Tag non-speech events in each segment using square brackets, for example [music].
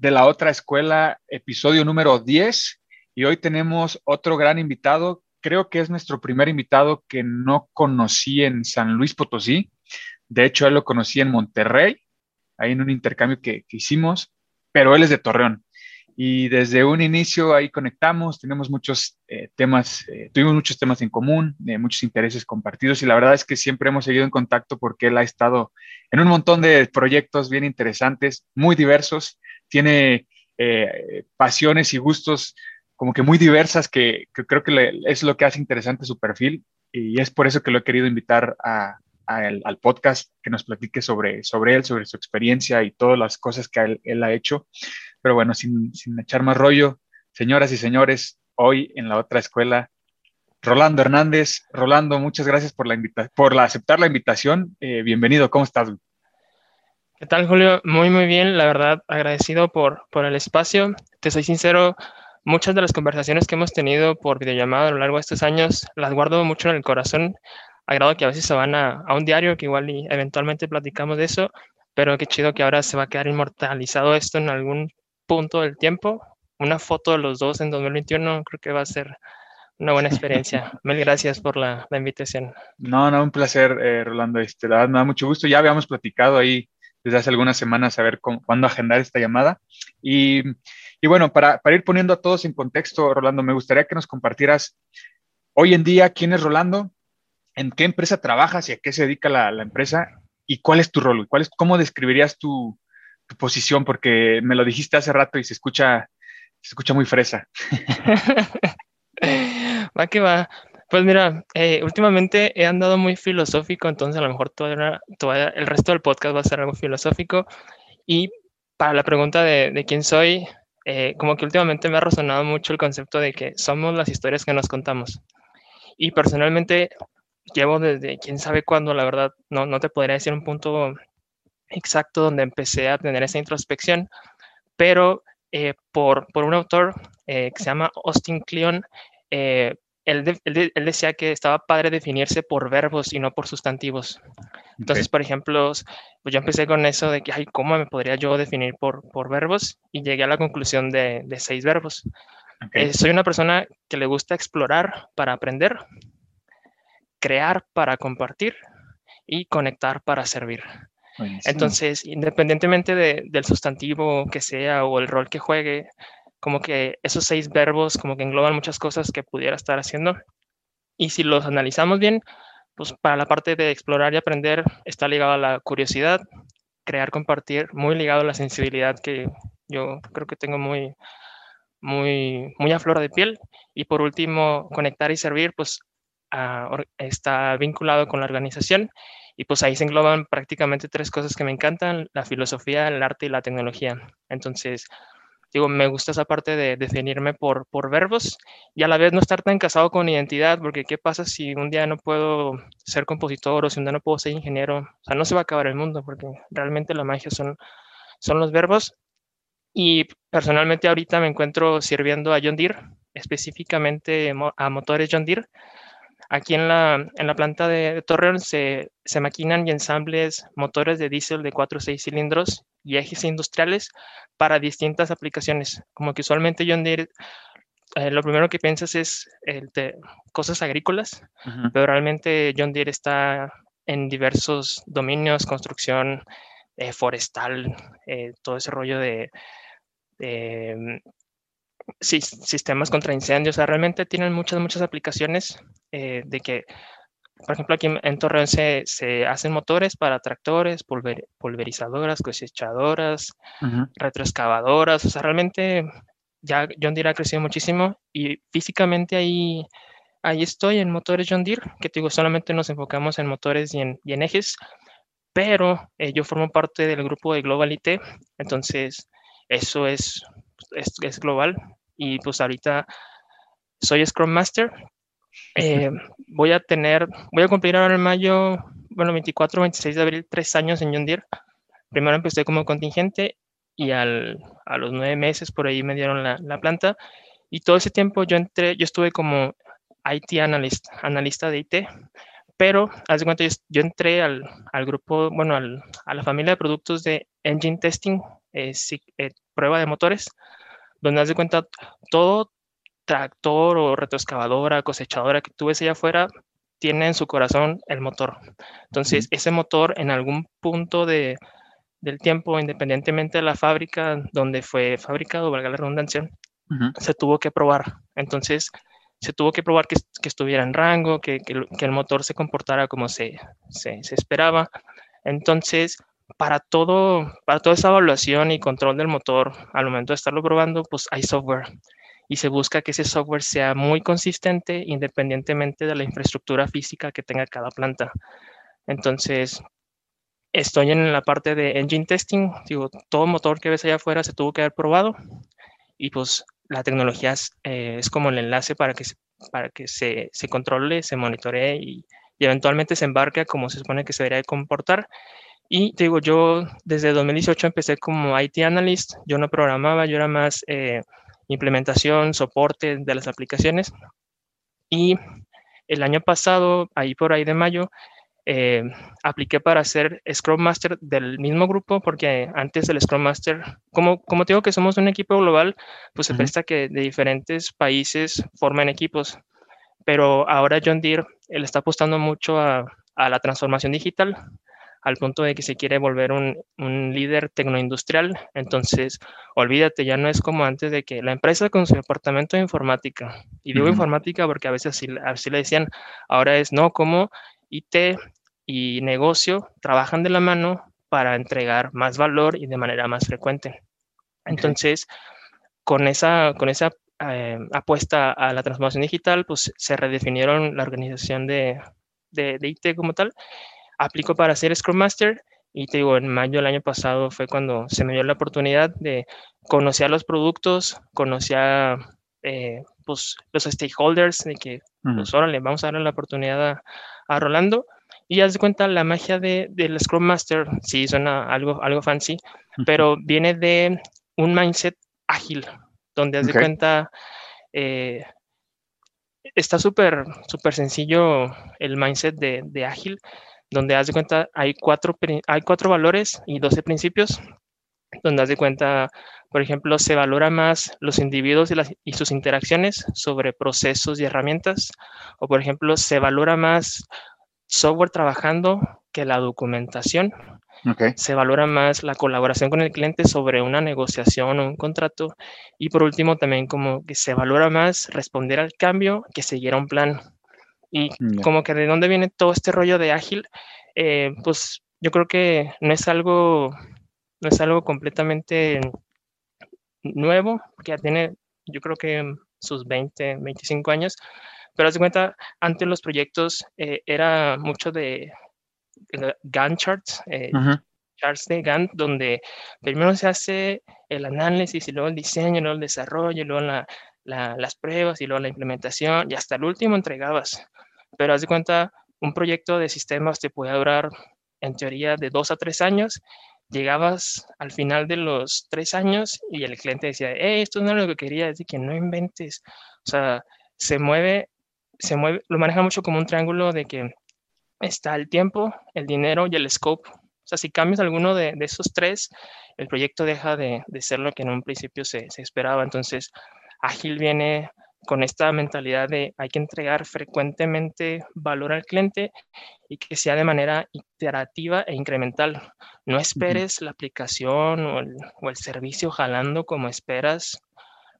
de la otra escuela, episodio número 10. Y hoy tenemos otro gran invitado. Creo que es nuestro primer invitado que no conocí en San Luis Potosí. De hecho, él lo conocí en Monterrey, ahí en un intercambio que, que hicimos, pero él es de Torreón. Y desde un inicio ahí conectamos, tenemos muchos eh, temas, eh, tuvimos muchos temas en común, eh, muchos intereses compartidos y la verdad es que siempre hemos seguido en contacto porque él ha estado en un montón de proyectos bien interesantes, muy diversos, tiene eh, pasiones y gustos como que muy diversas que, creo que es lo que hace interesante su perfil y es por eso que lo he querido invitar al podcast, que nos platique sobre, él, sobre su experiencia y todas las cosas que él, él ha hecho. Pero bueno, sin, sin echar más rollo, señoras y señores, hoy en la otra escuela, Rolando Hernández. Rolando, muchas gracias por, la invita por la, aceptar la invitación. Eh, bienvenido, ¿cómo estás? ¿Qué tal, Julio? Muy, muy bien. La verdad, agradecido por, por el espacio. Te soy sincero, muchas de las conversaciones que hemos tenido por videollamada a lo largo de estos años las guardo mucho en el corazón. Agrado que a veces se van a, a un diario, que igual y eventualmente platicamos de eso, pero qué chido que ahora se va a quedar inmortalizado esto en algún punto del tiempo. Una foto de los dos en 2021 creo que va a ser una buena experiencia. [laughs] Mil gracias por la, la invitación. No, no, un placer, eh, Rolando. Este, la verdad, me da mucho gusto. Ya habíamos platicado ahí desde hace algunas semanas a ver cuándo agendar esta llamada. Y, bueno, para, ir poniendo a todos en contexto, Rolando, me gustaría que nos compartieras hoy en día quién es Rolando, en qué empresa trabajas y a qué se dedica la, la empresa y cuál es tu rol, cuál es, cómo describirías tu, tu posición, porque me lo dijiste hace rato y se escucha, se escucha muy fresa. [laughs] Va que va. Pues mira, eh, últimamente he andado muy filosófico, entonces a lo mejor todavía, todavía el resto del podcast va a ser algo filosófico. Y para la pregunta de, de quién soy, eh, como que últimamente me ha resonado mucho el concepto de que somos las historias que nos contamos. Y personalmente llevo desde quién sabe cuándo, la verdad, no, no te podría decir un punto exacto donde empecé a tener esa introspección, pero eh, por, por un autor eh, que se llama Austin Kleon, eh, él, de- él de- él decía que estaba padre definirse por verbos y no por sustantivos. Entonces, por ejemplo, pues yo empecé con eso de que, ay, ¿cómo me podría yo definir por, por verbos? Y llegué a la conclusión de, de seis verbos. Eh, soy una persona que le gusta explorar para aprender, crear para compartir y conectar para servir. buenísimo. Entonces, independientemente de- del sustantivo que sea o el rol que juegue, como que esos seis verbos como que engloban muchas cosas que pudiera estar haciendo. Y si los analizamos bien, pues para la parte de explorar y aprender está ligado a la curiosidad, crear, compartir, muy ligado a la sensibilidad que yo creo que tengo muy, muy, muy a flor de piel. Y por último, conectar y servir, pues está vinculado con la organización y pues ahí se engloban prácticamente tres cosas que me encantan, la filosofía, el arte y la tecnología. Entonces, digo, me gusta esa parte de definirme por, por verbos y a la vez no estar tan casado con identidad, porque ¿qué pasa si un día no puedo ser compositor o si un día no puedo ser ingeniero? O sea, no se va a acabar el mundo, porque realmente la magia son, son los verbos. Y personalmente ahorita me encuentro sirviendo a John Deere, específicamente a motores John Deere. Aquí en la, en la planta de, Torreón se, se maquinan y ensambles motores de diésel de 4 o 6 cilindros y ejes industriales para distintas aplicaciones. Como que usualmente John Deere, eh, lo primero que piensas es el de cosas agrícolas, Ujú. pero realmente John Deere está en diversos dominios, construcción eh, forestal, eh, todo ese rollo de, de, sis- sistemas contra incendios. O sea, realmente tienen muchas, muchas aplicaciones eh, de que, por ejemplo, aquí en, Torreón se, se hacen motores para tractores, pulver- pulverizadoras, cosechadoras, retroexcavadoras. O sea, realmente ya John Deere ha crecido muchísimo y físicamente ahí, ahí estoy en motores John Deere, que te digo, solamente nos enfocamos en motores y en, y en ejes, pero eh, yo formo parte del grupo de Global IT, entonces eso es, es, es global. Y pues ahorita soy Scrum Master. Eh, voy a tener, voy a cumplir ahora en mayo, bueno, 24, 26 de abril, tres años en John Deere. Primero empecé como contingente y al, a los nueve meses por ahí me dieron la, la, planta. Y todo ese tiempo yo entré, yo estuve como IT analyst, analista de IT, pero haz de yo, entré al, al, grupo, bueno, al, a la familia de productos de engine testing, eh, eh, prueba de motores, donde haz de cuenta todo tractor o retroexcavadora, cosechadora que tú ves allá afuera, tiene en su corazón el motor. Entonces, ese motor en algún punto de, del tiempo, independientemente de la fábrica donde fue fabricado, valga la redundancia, uh -huh. se tuvo que probar. Entonces, se tuvo que probar que, que estuviera en rango, que, que, que, el motor se comportara como se, se, se, esperaba. Entonces, para, todo, para toda esa evaluación y control del motor, al momento de estarlo probando, pues hay software. Y se busca que ese software sea muy consistente independientemente de la infraestructura física que tenga cada planta. Entonces, estoy en la parte de engine testing. Digo, todo motor que ves allá afuera se tuvo que haber probado. Y pues la tecnología es, eh, como el enlace para que, para que se, se controle, se monitoree y, y, eventualmente se embarque como se supone que se debería de comportar. Y te digo, yo desde 2018 empecé como IT analyst, yo no programaba, yo era más eh, implementación, soporte de las aplicaciones. Y el año pasado, ahí por ahí de mayo, eh, apliqué para ser Scrum Master del mismo grupo, porque antes del Scrum Master, como, como te digo que somos un equipo global, pues se uh -huh. presta que de diferentes países formen equipos. Pero ahora John Deere, él está apostando mucho a, a la transformación digital, al punto de que se quiere volver un, un, líder tecnoindustrial. Entonces, olvídate, ya no es como antes de que la empresa con su departamento de informática, y digo uh -huh. informática porque a veces así, así, le decían, ahora es, no, como IT y negocio trabajan de la mano para entregar más valor y de manera más frecuente. Entonces, con esa, con esa eh, apuesta a la transformación digital, pues se redefinieron la organización de, de, de IT como tal aplico para ser Scrum Master y te digo, en mayo del año pasado fue cuando se me dio la oportunidad de conocer los productos, conocer eh, pues, los stakeholders, de que, uh -huh. pues, órale, vamos a darle la oportunidad a, a Rolando. Y haz de cuenta, la magia de, del Scrum Master, sí, suena algo, algo fancy, uh -huh. pero viene de un mindset ágil, donde haz okay. de cuenta, eh, está súper, súper sencillo el mindset de, de ágil, donde haz de cuenta hay cuatro, hay cuatro valores y 12 principios, donde haz de cuenta, por ejemplo, se valora más los individuos y, las, y, sus interacciones sobre procesos y herramientas, o por ejemplo, se valora más software trabajando que la documentación. Okay. Se valora más la colaboración con el cliente sobre una negociación o un contrato. Y por último, también como que se valora más responder al cambio que seguir a un plan. Y yeah. como que de dónde viene todo este rollo de ágil, eh, pues yo creo que no es algo, no es algo completamente nuevo, que ya tiene, yo creo que sus 20, 25 años, pero haz de cuenta, antes los proyectos eh, era mucho de, de Gantt charts, eh, uh -huh. charts de Gantt, donde primero se hace el análisis y luego el diseño, y luego el desarrollo, y luego la, la, las pruebas y luego la implementación y hasta el último entregabas. Pero haz de cuenta, un proyecto de sistemas te puede durar en teoría de dos a tres años. Llegabas al final de los tres años y el cliente decía, hey, esto no es lo que quería, es que no inventes. O sea, se mueve, se mueve, lo maneja mucho como un triángulo de que está el tiempo, el dinero y el scope. O sea, si cambias alguno de, esos tres, el proyecto deja de, ser lo que en un principio se esperaba. Entonces, ágil viene con esta mentalidad de hay que entregar frecuentemente valor al cliente y que sea de manera iterativa e incremental. No esperes uh -huh. la aplicación o el, o el, servicio jalando como esperas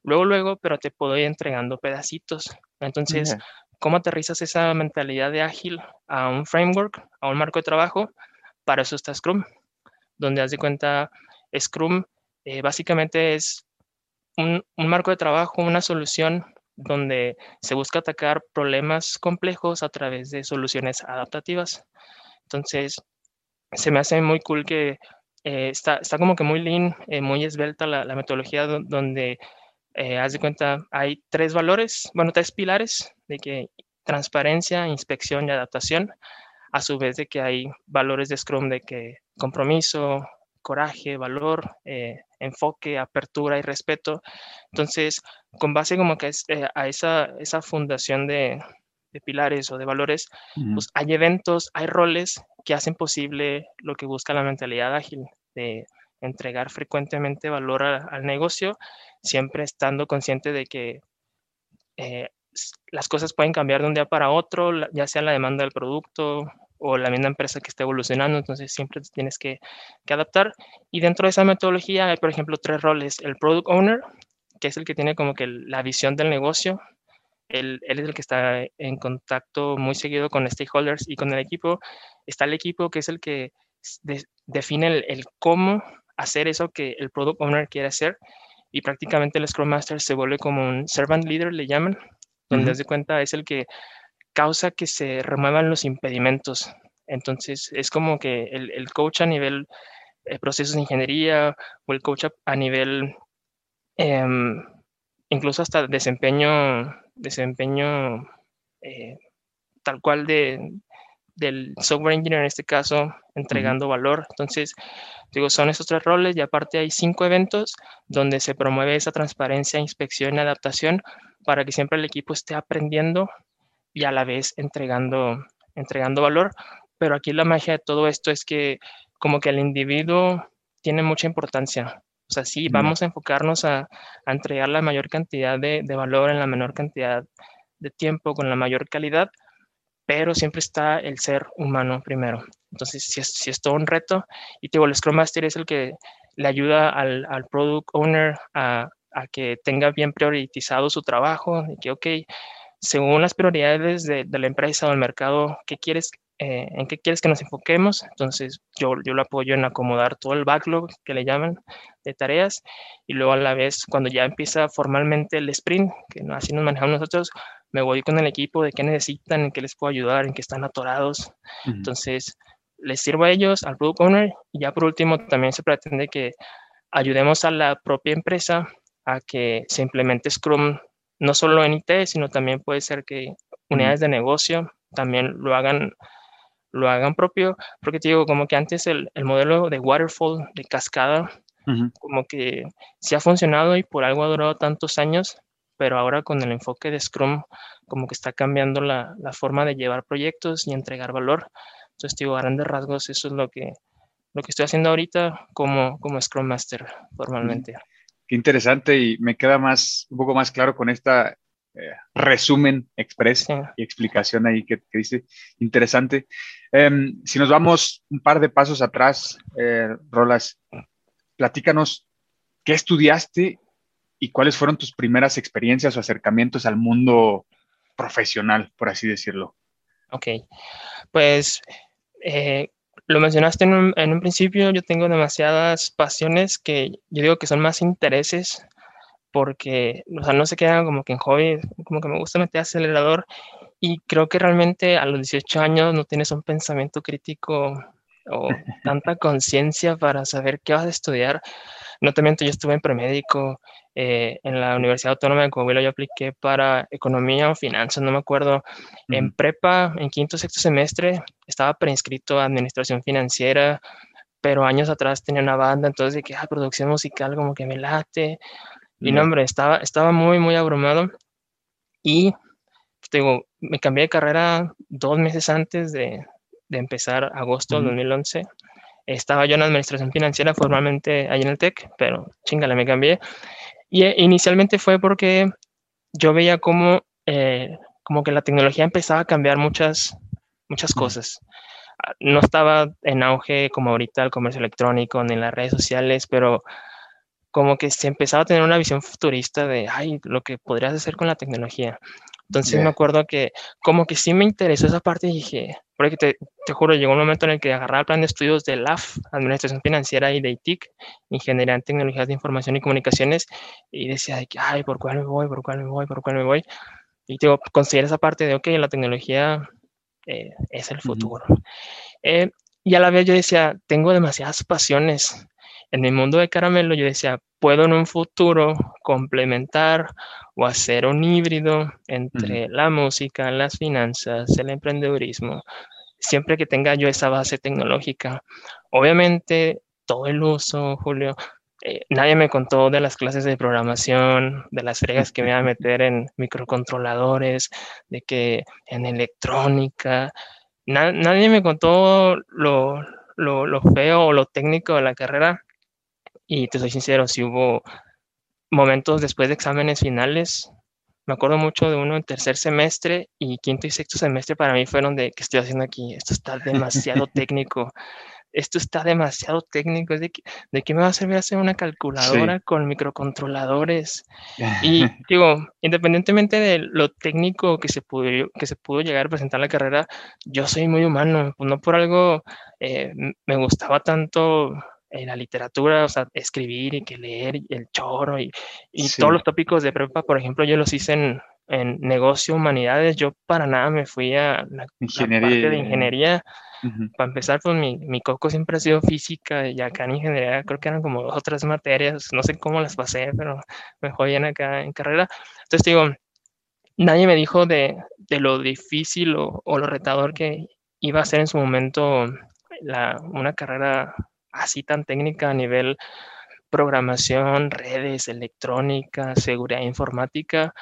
luego, luego, pero te puedo ir entregando pedacitos. Entonces, uh -huh. ¿cómo aterrizas esa mentalidad de ágil a un framework, a un marco de trabajo? Para eso está Scrum, donde haz de cuenta, Scrum eh, básicamente es un, marco de trabajo, una solución donde se busca atacar problemas complejos a través de soluciones adaptativas. Entonces, se me hace muy cool que eh, está, está como que muy lean, eh, muy esbelta la, la metodología donde, eh, haz de cuenta, hay tres valores, bueno, tres pilares de que transparencia, inspección y adaptación, a su vez de que hay valores de Scrum de que compromiso, coraje, valor, enfoque, apertura y respeto. Entonces, con base como que a esa, esa fundación de, de pilares o de valores, pues hay eventos, hay roles que hacen posible lo que busca la mentalidad ágil, de entregar frecuentemente valor al negocio, siempre estando consciente de que eh, las cosas pueden cambiar de un día para otro, ya sea la demanda del producto o la misma empresa que está evolucionando, entonces siempre tienes que, que adaptar. Y dentro de esa metodología hay, por ejemplo, tres roles. El Product Owner, que es el que tiene como que la visión del negocio, él, es el que está en contacto muy seguido con stakeholders y con el equipo. Está el equipo que es el que define el, cómo hacer eso que el product owner quiere hacer y prácticamente el Scrum Master se vuelve como un servant leader, le llaman, donde uh cuenta es el que causa que se remuevan los impedimentos. Entonces es como que el, coach a nivel de eh, procesos de ingeniería o el coach a, nivel em, incluso hasta desempeño desempeño eh, tal cual de, del software engineer en este caso, entregando valor. Entonces, digo, son esos tres roles y aparte hay cinco eventos donde se promueve esa transparencia, inspección y adaptación para que siempre el equipo esté aprendiendo y a la vez entregando, entregando valor. Pero aquí la magia de todo esto es que como que el individuo tiene mucha importancia. O sea, sí, vamos a enfocarnos a, entregar la mayor cantidad de, valor en la menor cantidad de tiempo, con la mayor calidad, pero siempre está el ser humano primero. Entonces, si es, si es todo un reto, y te digo, el Scrum Master es el que le ayuda al, Product Owner a, que tenga bien priorizado su trabajo, y que, ok, según las prioridades de, de la empresa o el mercado, ¿qué quieres eh, en qué quieres que nos enfoquemos. Entonces, yo, yo lo apoyo en acomodar todo el backlog que le llaman de tareas y luego a la vez, cuando ya empieza formalmente el sprint, que así nos manejamos nosotros, me voy con el equipo de qué necesitan, en qué les puedo ayudar, en qué están atorados. Entonces, les sirvo a ellos, al product owner y ya por último también se pretende que ayudemos a la propia empresa a que se implemente Scrum no solo en IT, sino también puede ser que unidades de negocio también lo hagan lo hagan propio, porque te digo, como que antes el, el modelo de waterfall, de cascada, como que sí ha funcionado y por algo ha durado tantos años, pero ahora con el enfoque de Scrum, como que está cambiando la, la forma de llevar proyectos y entregar valor. Entonces, digo, a grandes rasgos, eso es lo que, lo que estoy haciendo ahorita como, como Scrum Master formalmente. Qué interesante y me queda más, un poco más claro con esta eh, resumen express y explicación ahí que, dice interesante. Em, si nos vamos un par de pasos atrás, eh, Rolas, platícanos qué estudiaste y cuáles fueron tus primeras experiencias o acercamientos al mundo profesional, por así decirlo. Ok, pues eh, lo mencionaste en un, en un, principio, yo tengo demasiadas pasiones que yo digo que son más intereses porque, o sea, no se quedan como que en hobby, como que me gusta meter acelerador y creo que realmente a los 18 años no tienes un pensamiento crítico o tanta [laughs] conciencia para saber qué vas a estudiar. No te miento, yo estuve en premédico eh, en la Universidad Autónoma de Coahuila, yo apliqué para economía o finanzas, no me acuerdo. En prepa, en quinto sexto semestre, estaba preinscrito a administración financiera, pero años atrás tenía una banda, entonces que, ah, producción musical como que me late. Y no, hombre, estaba, estaba muy, muy abrumado. Y, digo, me cambié de carrera dos meses antes de, de empezar agosto del 2011. Estaba yo en administración financiera formalmente ahí en el TEC, pero chingale, me cambié. Y eh, inicialmente fue porque yo veía como, eh, como que la tecnología empezaba a cambiar muchas, muchas cosas. Ah, no estaba en auge como ahorita el comercio electrónico ni las redes sociales, pero como que se empezaba a tener una visión futurista de, ay, lo que podrías hacer con la tecnología. Entonces me acuerdo que como que sí me interesó esa parte y dije, porque te, te, juro, llegó un momento en el que agarraba el plan de estudios de LAF, Administración Financiera y de ITIC, Ingeniería en Tecnologías de Información y Comunicaciones, y decía de que, ay, ¿por cuál me voy? ¿Por cuál me voy? ¿Por cuál me voy? Y digo, considera esa parte de, ok, la tecnología eh, es el futuro. Eh, y a la vez yo decía, tengo demasiadas pasiones. En mi mundo de caramelo yo decía, puedo en un futuro complementar o hacer un híbrido entre la música, las finanzas, el emprendedurismo, siempre que tenga yo esa base tecnológica. Obviamente, todo el uso, Julio, eh, nadie me contó de las clases de programación, de las fregas que me iba a [laughs] meter en microcontroladores, de que en electrónica. nadie me contó lo, lo, lo, feo o lo técnico de la carrera. Y te soy sincero, si hubo momentos después de exámenes finales, me acuerdo mucho de uno en tercer semestre y quinto y sexto semestre para mí fueron de, ¿qué estoy haciendo aquí? Esto está demasiado [laughs] técnico. Esto está demasiado técnico, ¿de qué, de qué me va a servir hacer una calculadora con microcontroladores? [laughs] Y digo, independientemente de lo técnico que se, pudo, que se pudo llegar a presentar en la carrera, yo soy muy humano, no por algo eh, me gustaba tanto en la literatura, o sea, escribir y que leer el choro y, y todos los tópicos de prepa, por ejemplo, yo los hice en, en negocio, humanidades, yo para nada me fui a la, ingeniería. parte de ingeniería. Para empezar, pues mi, mi, coco siempre ha sido física y acá en ingeniería creo que eran como dos o tres materias, no sé cómo las pasé, pero me fue bien acá en carrera. Entonces digo, nadie me dijo de, de lo difícil o, o, lo retador que iba a ser en su momento la, una carrera así tan técnica a nivel programación, redes, electrónica, seguridad informática,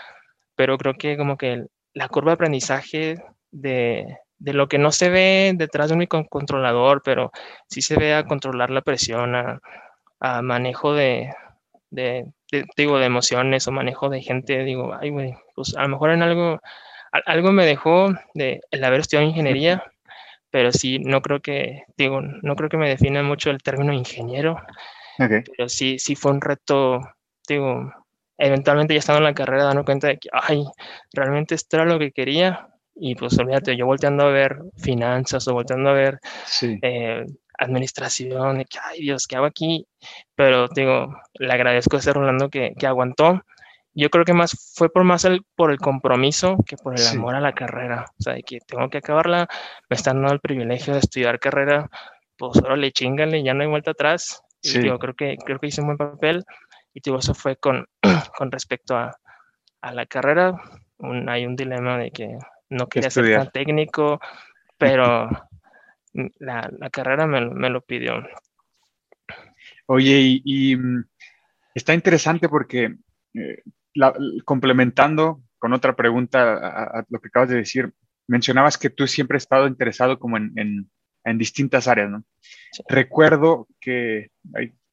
pero creo que como que la curva de aprendizaje de, de lo que no se ve detrás de un microcontrolador, pero sí se ve a controlar la presión, a, manejo de, de, digo, de emociones o manejo de gente, digo, ay, güey, pues a lo mejor en algo, algo me dejó de el haber estudiado ingeniería, pero sí, no creo que, digo, no creo que me defina mucho el término ingeniero, pero sí, sí fue un reto, digo, eventualmente ya estando en la carrera dando cuenta de que, ay, realmente esto era lo que quería, y pues olvídate, yo volteando a ver finanzas o volteando a ver eh, administración, que, ay Dios, ¿qué hago aquí? Pero digo, le agradezco a ese Rolando que, que, aguantó. Yo creo que más fue por más el, por el compromiso que por el amor a la carrera. O sea, de que tengo que acabarla, me están dando el privilegio de estudiar carrera, pues ahora le chingale, ya no hay vuelta atrás. Y digo, creo que, creo que hice un buen papel. Y digo, eso fue con, [clears throat] con respecto a, a la carrera. Un, hay un dilema de que no quería ser tan técnico, pero [laughs] la, la carrera me, me, lo pidió. Oye, y, mm, está interesante porque eh, complementando con otra pregunta a, lo que acabas de decir, mencionabas que tú siempre has estado interesado como en, en, en distintas áreas, ¿no? Recuerdo que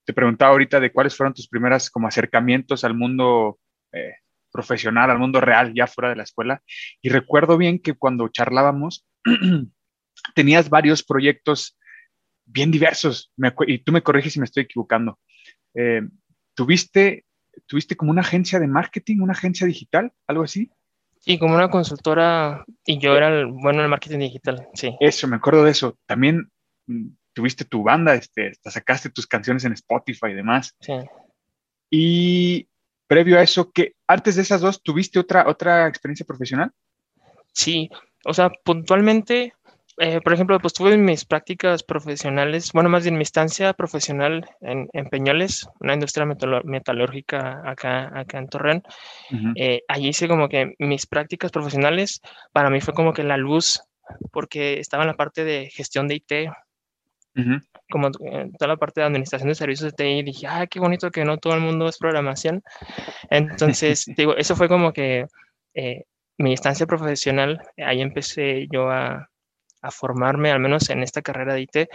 te preguntaba ahorita de cuáles fueron tus primeras como acercamientos al mundo eh, profesional, al mundo real, ya fuera de la escuela. Y recuerdo bien que cuando charlábamos, [clears throat] tenías varios proyectos bien diversos, y tú me corriges si me estoy equivocando. Eh, ¿tuviste, ¿Tuviste como una agencia de marketing, una agencia digital, algo así? Sí, como una consultora, y yo era el bueno en el marketing digital, sí. Eso, me acuerdo de eso. También mm, tuviste tu banda, este, sacaste tus canciones en Spotify y demás. Sí. Y previo a eso, que antes de esas dos, ¿tuviste otra, otra experiencia profesional? Sí, o sea, puntualmente, eh, por ejemplo, pues tuve mis prácticas profesionales, bueno, más bien mi estancia profesional en, en Peñoles, una industria metalúrgica acá, acá en Torreón. Eh, allí hice como que mis prácticas profesionales, para mí fue como que la luz, porque estaba en la parte de gestión de IT, como eh, toda la parte de administración de servicios de TI, dije, ah, qué bonito que no todo el mundo es programación. Entonces, [laughs] digo, eso fue como que eh, mi instancia profesional, ahí empecé yo a, a, formarme, al menos en esta carrera de IT,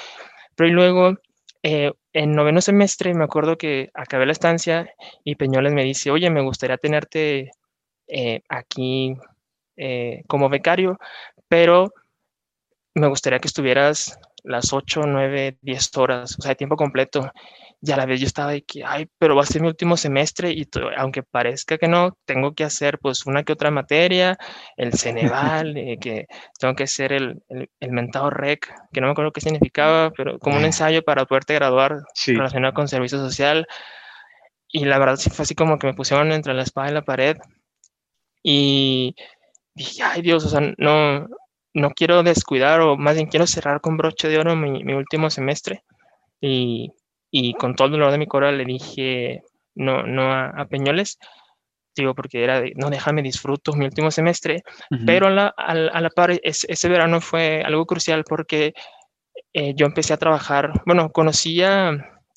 pero y luego, eh, en noveno semestre, me acuerdo que acabé la estancia y Peñoles me dice, oye, me gustaría tenerte aquí como becario, pero me gustaría que estuvieras las 8, 9, 10 horas, o sea, tiempo completo. Y a la vez yo estaba de que, ay, pero va a ser mi último semestre y aunque parezca que no, tengo que hacer pues una que otra materia, el Ceneval, [laughs] eh, que tengo que hacer el, el, mentado REC, que no me acuerdo qué significaba, pero como un [laughs] ensayo para poderte graduar relacionado con servicio social. Y la verdad sí fue así como que me pusieron entre la espada y la pared. Y dije, ay Dios, o sea, no, no quiero descuidar o más bien quiero cerrar con broche de oro mi, mi último semestre y, y, con todo el dolor de mi corazón le dije no, no a, Peñoles, digo, porque era de, no, déjame disfruto mi último semestre, pero a la, a, la par ese verano fue algo crucial porque eh, yo empecé a trabajar, bueno, conocía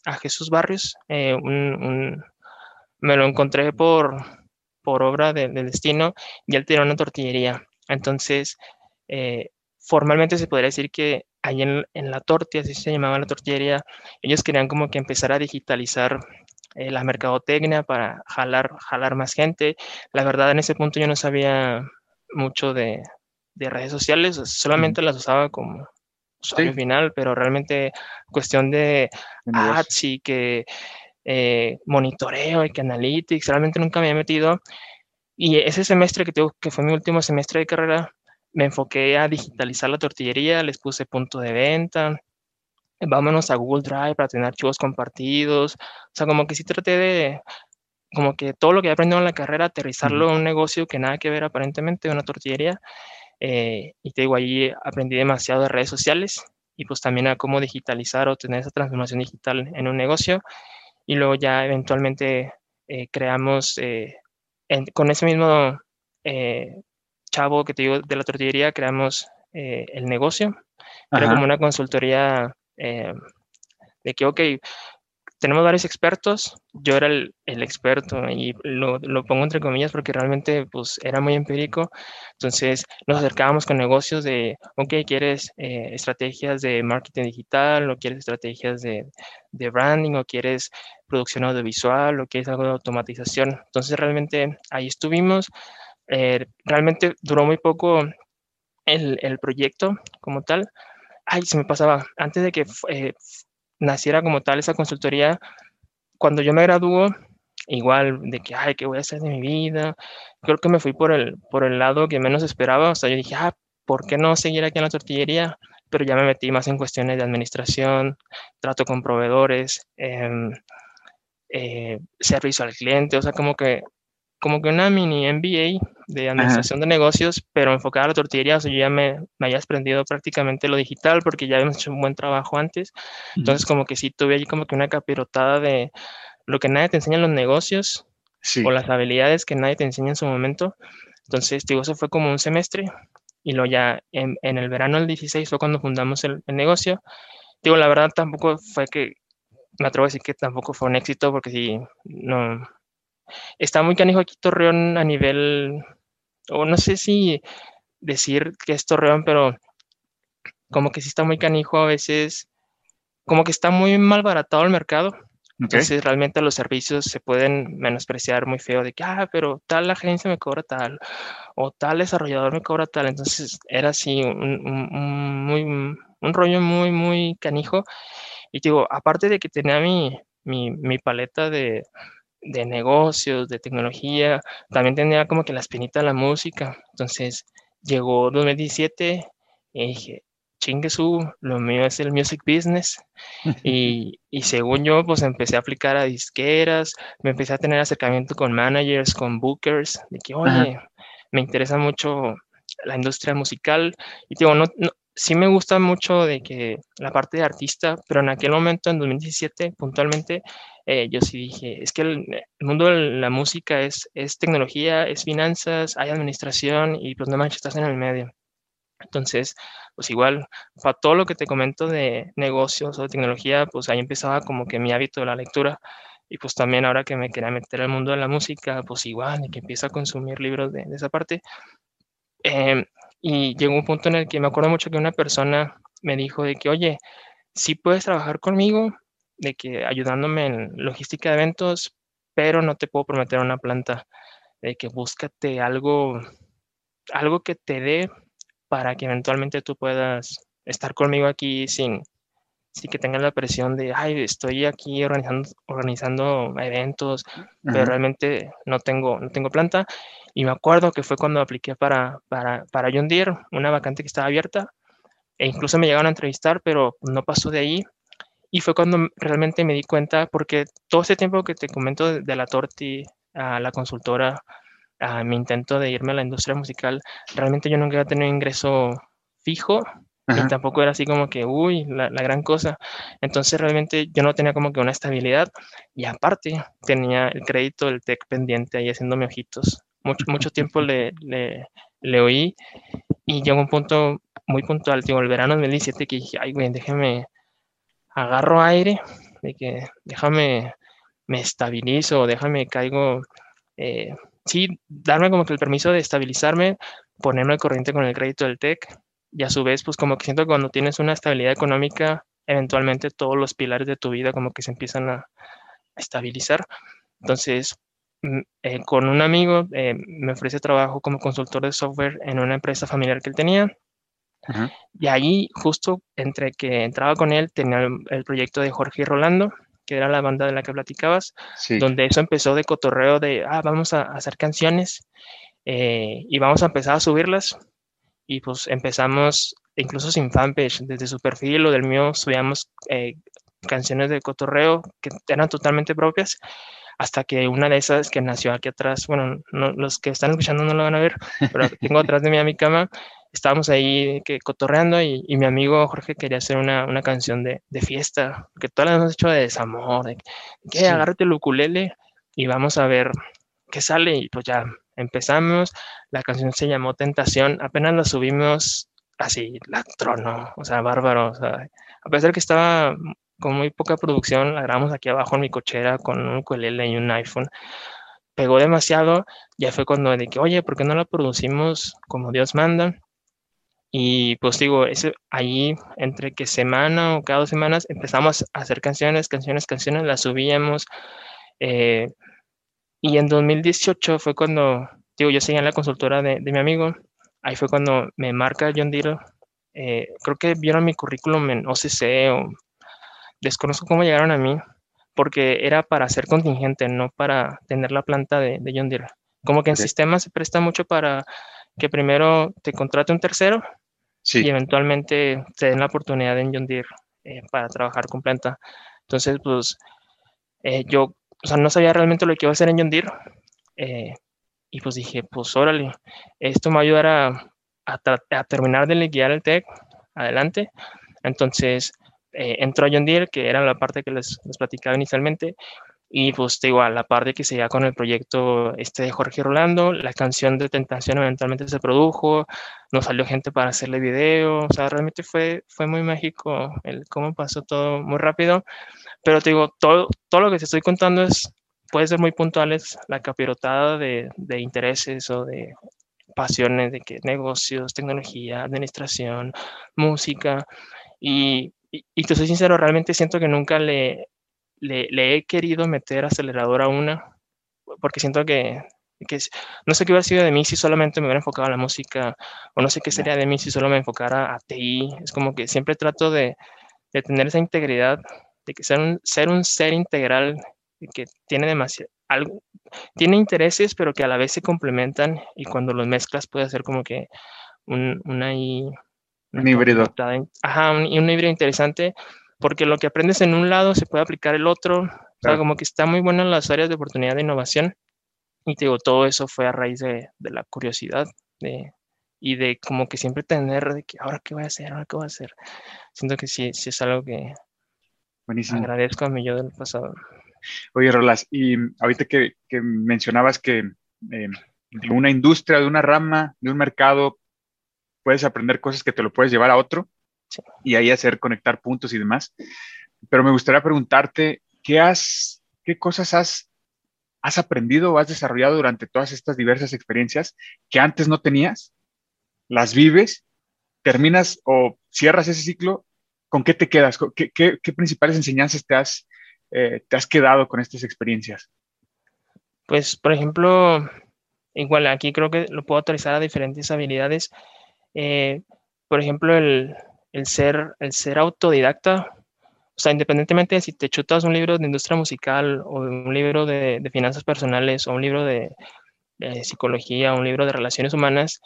a Jesús Barrios, eh, un, me lo encontré por, por obra del destino y él tenía una tortillería. Entonces, eh, formalmente se podría decir que ahí en, en, la tortilla, así se llamaba la tortillería, ellos querían como que empezar a digitalizar eh, la mercadotecnia para jalar, jalar más gente. La verdad, en ese punto yo no sabía mucho de, de redes sociales, solamente las usaba como usuario final, pero realmente cuestión de ads y que eh, monitoreo y que analytics, realmente nunca me había metido. Y ese semestre que, tengo, que fue mi último semestre de carrera, me enfoqué a digitalizar la tortillería, les puse punto de venta, vámonos a Google Drive para tener archivos compartidos, o sea, como que sí traté de, como que todo lo que he aprendido en la carrera, aterrizarlo en un negocio que nada que ver aparentemente, una tortillería, eh, y te digo, allí aprendí demasiado de redes sociales y pues también a cómo digitalizar o tener esa transformación digital en un negocio, y luego ya eventualmente eh, creamos, eh, con ese mismo chavo que te digo de la tortillería, creamos el negocio, era como una consultoría eh, de que, ok, tenemos varios expertos, yo era el, el experto y lo, lo, pongo entre comillas porque realmente pues era muy empírico, entonces nos acercábamos con negocios de, ok, ¿quieres eh, estrategias de marketing digital o quieres estrategias de, de, branding o quieres producción audiovisual o quieres algo de automatización? Entonces realmente ahí estuvimos, eh, realmente duró muy poco el, el proyecto como tal, ay, se me pasaba, antes de que eh, naciera como tal esa consultoría, cuando yo me graduó, igual de que, ay, ¿qué voy a hacer de mi vida? Creo que me fui por el, por el lado que menos esperaba, o sea, yo dije, ah, ¿por qué no seguir aquí en la tortillería? Pero ya me metí más en cuestiones de administración, trato con proveedores, em, eh, servicio al cliente, o sea, como que como que una mini MBA de administración de negocios, pero enfocada a la tortillería. O sea, yo ya me, me había aprendido prácticamente lo digital porque ya habíamos hecho un buen trabajo antes. Entonces, como que sí tuve allí como que una capirotada de lo que nadie te enseña en los negocios o las habilidades que nadie te enseña en su momento. Entonces, digo, eso fue como un semestre y luego ya en, en el verano del 16 fue cuando fundamos el, el negocio. Digo, la verdad tampoco fue que, me atrevo a decir que tampoco fue un éxito porque sí, no, está muy canijo aquí Torreón a nivel, o no sé si decir que es Torreón, pero como que sí está muy canijo a veces, como que está muy mal baratado el mercado. Entonces realmente los servicios se pueden menospreciar muy feo de que, ah, pero tal agencia me cobra tal, o tal desarrollador me cobra tal. Entonces era así un, un, muy, un rollo muy, muy canijo. Y digo, aparte de que tenía mi, mi, mi paleta de, de negocios, de tecnología, también tenía como que la espinita de la música. Entonces llegó 2017 y dije, chingue su, lo mío es el music business. [laughs] y, y, según yo, pues empecé a aplicar a disqueras, me empecé a tener acercamiento con managers, con bookers, de que, oye, me interesa mucho la industria musical. Y digo, no, no, sí me gusta mucho de que la parte de artista, pero en aquel momento, en 2017, puntualmente, eh, yo sí dije, es que el, mundo de la música es, es tecnología, es finanzas, hay administración y pues no manches, estás en el medio. Entonces, pues igual, para todo lo que te comento de negocios o de tecnología, pues ahí empezaba como que mi hábito de la lectura. Y pues también ahora que me quería meter al mundo de la música, pues igual, y que empiezo a consumir libros de, esa parte. Eh, y llegó un punto en el que me acuerdo mucho que una persona me dijo de que, oye, sí puedes trabajar conmigo, de que ayudándome en logística de eventos, pero no te puedo prometer una planta, de que búscate algo, algo que te dé para que eventualmente tú puedas estar conmigo aquí sin, sin que tengas la presión de, ay, estoy aquí organizando, organizando eventos, pero realmente no tengo, no tengo planta. Y me acuerdo que fue cuando apliqué para, para, para John Deere, una vacante que estaba abierta, e incluso me llegaron a entrevistar, pero no pasó de ahí. Y fue cuando realmente me di cuenta, porque todo ese tiempo que te comento de, la Torti a la consultora, a mi intento de irme a la industria musical, realmente yo nunca había tenido ingreso fijo y tampoco era así como que, uy, la, gran cosa. Entonces realmente yo no tenía como que una estabilidad y aparte tenía el crédito del TEC pendiente ahí haciéndome ojitos. Mucho, mucho tiempo le, le, le oí y llegó un punto muy puntual, digo, el verano del 2017 que dije, ay, güey, déjame, agarro aire, de que déjame, me estabilizo, déjame, caigo, eh, sí, darme como que el permiso de estabilizarme, ponerme al corriente con el crédito del TEC y a su vez, pues como que siento que cuando tienes una estabilidad económica, eventualmente todos los pilares de tu vida como que se empiezan a estabilizar. Entonces, mm, eh, con un amigo eh, me ofrece trabajo como consultor de software en una empresa familiar que él tenía. Y ahí, justo entre que entraba con él, tenía el, proyecto de Jorge y Rolando, que era la banda de la que platicabas, donde eso empezó de cotorreo de, ah, vamos a hacer canciones eh, y vamos a empezar a subirlas. Y pues empezamos, incluso sin fanpage, desde su perfil o del mío, subíamos eh, canciones de cotorreo que eran totalmente propias hasta que una de esas que nació aquí atrás, bueno, los que están escuchando no lo van a ver, pero [laughs] tengo atrás de mí a mi cama, estábamos ahí que cotorreando y, mi amigo Jorge quería hacer una, una canción de, de, fiesta, que todas las hemos hecho de desamor, de que agárrate el ukulele y vamos a ver qué sale y pues ya empezamos, la canción se llamó Tentación, apenas la subimos así, la trono, o sea, bárbaro, o sea, a pesar que estaba con muy poca producción, la grabamos aquí abajo en mi cochera con un ukulele y un iPhone, pegó demasiado, ya fue cuando dije, oye, ¿por qué no la producimos como Dios manda? Y pues digo, ese, ahí entre que semana o cada dos semanas empezamos a hacer canciones, canciones, canciones, las subíamos. Eh, y en 2018 fue cuando, digo, yo seguía en la consultora de, de mi amigo. Ahí fue cuando me marca John Deere. Eh, creo que vieron mi currículum en OCC o desconozco cómo llegaron a mí, porque era para ser contingente, no para tener la planta de, de John Deere. Como que en sistema se presta mucho para que primero te contrate un tercero y eventualmente te den la oportunidad en John Deere eh, para trabajar con planta. Entonces, pues eh, yo, o sea, no sabía realmente lo que iba a hacer en John Deere. Eh, y pues dije, pues órale, esto me va a ayudar a, a, terminar de guiar el TEC adelante. Entonces, entró John Deere, que era la parte que les, platicaba inicialmente, y pues igual, la parte que se con el proyecto este de Jorge Rolando, la canción de Tentación eventualmente se produjo, nos salió gente para hacerle video, o sea, realmente fue, fue muy mágico el cómo pasó todo muy rápido, pero te digo, todo, todo lo que te estoy contando es, puede ser muy puntuales, la capirotada de, de intereses o de pasiones de que negocios, tecnología, administración, música, y, y, y te soy sincero, realmente siento que nunca le, le, he querido meter acelerador a una, porque siento que, que, no sé qué hubiera sido de mí si solamente me hubiera enfocado a la música, o no sé qué sería de mí si solo me enfocara a TI. Es como que siempre trato de, de tener esa integridad, de que ser un ser, un ser integral, que tiene demasiado, algo, tiene intereses, pero que a la vez se complementan y cuando los mezclas puede ser como que un, una, un híbrido. Ajá, un, un híbrido interesante porque lo que aprendes en un lado se puede aplicar el otro. O sea, como que está muy bueno en las áreas de oportunidad de innovación. Y te digo, todo eso fue a raíz de, de la curiosidad de, y de como que siempre tener de que ahora qué voy a hacer, ahora qué voy a hacer. Siento que sí, sí es algo que Buenísimo. agradezco a mi yo del pasado. Oye, Rolas, y ahorita que, que mencionabas que eh, de una industria, de una rama, de un mercado, puedes aprender cosas que te lo puedes llevar a otro y ahí hacer conectar puntos y demás. Pero me gustaría preguntarte, ¿qué, has, qué cosas has, has aprendido o has desarrollado durante todas estas diversas experiencias que antes no tenías? ¿Las vives? ¿Terminas o cierras ese ciclo? ¿Con qué te quedas? ¿Qué, qué, principales enseñanzas te has, eh, te has quedado con estas experiencias? Pues, por ejemplo, igual aquí creo que lo puedo autorizar a diferentes habilidades. Eh, por ejemplo, el, el ser, el ser autodidacta, o sea, independientemente de si te chutas un libro de industria musical o un libro de, finanzas personales o un libro de, psicología o un libro de relaciones humanas,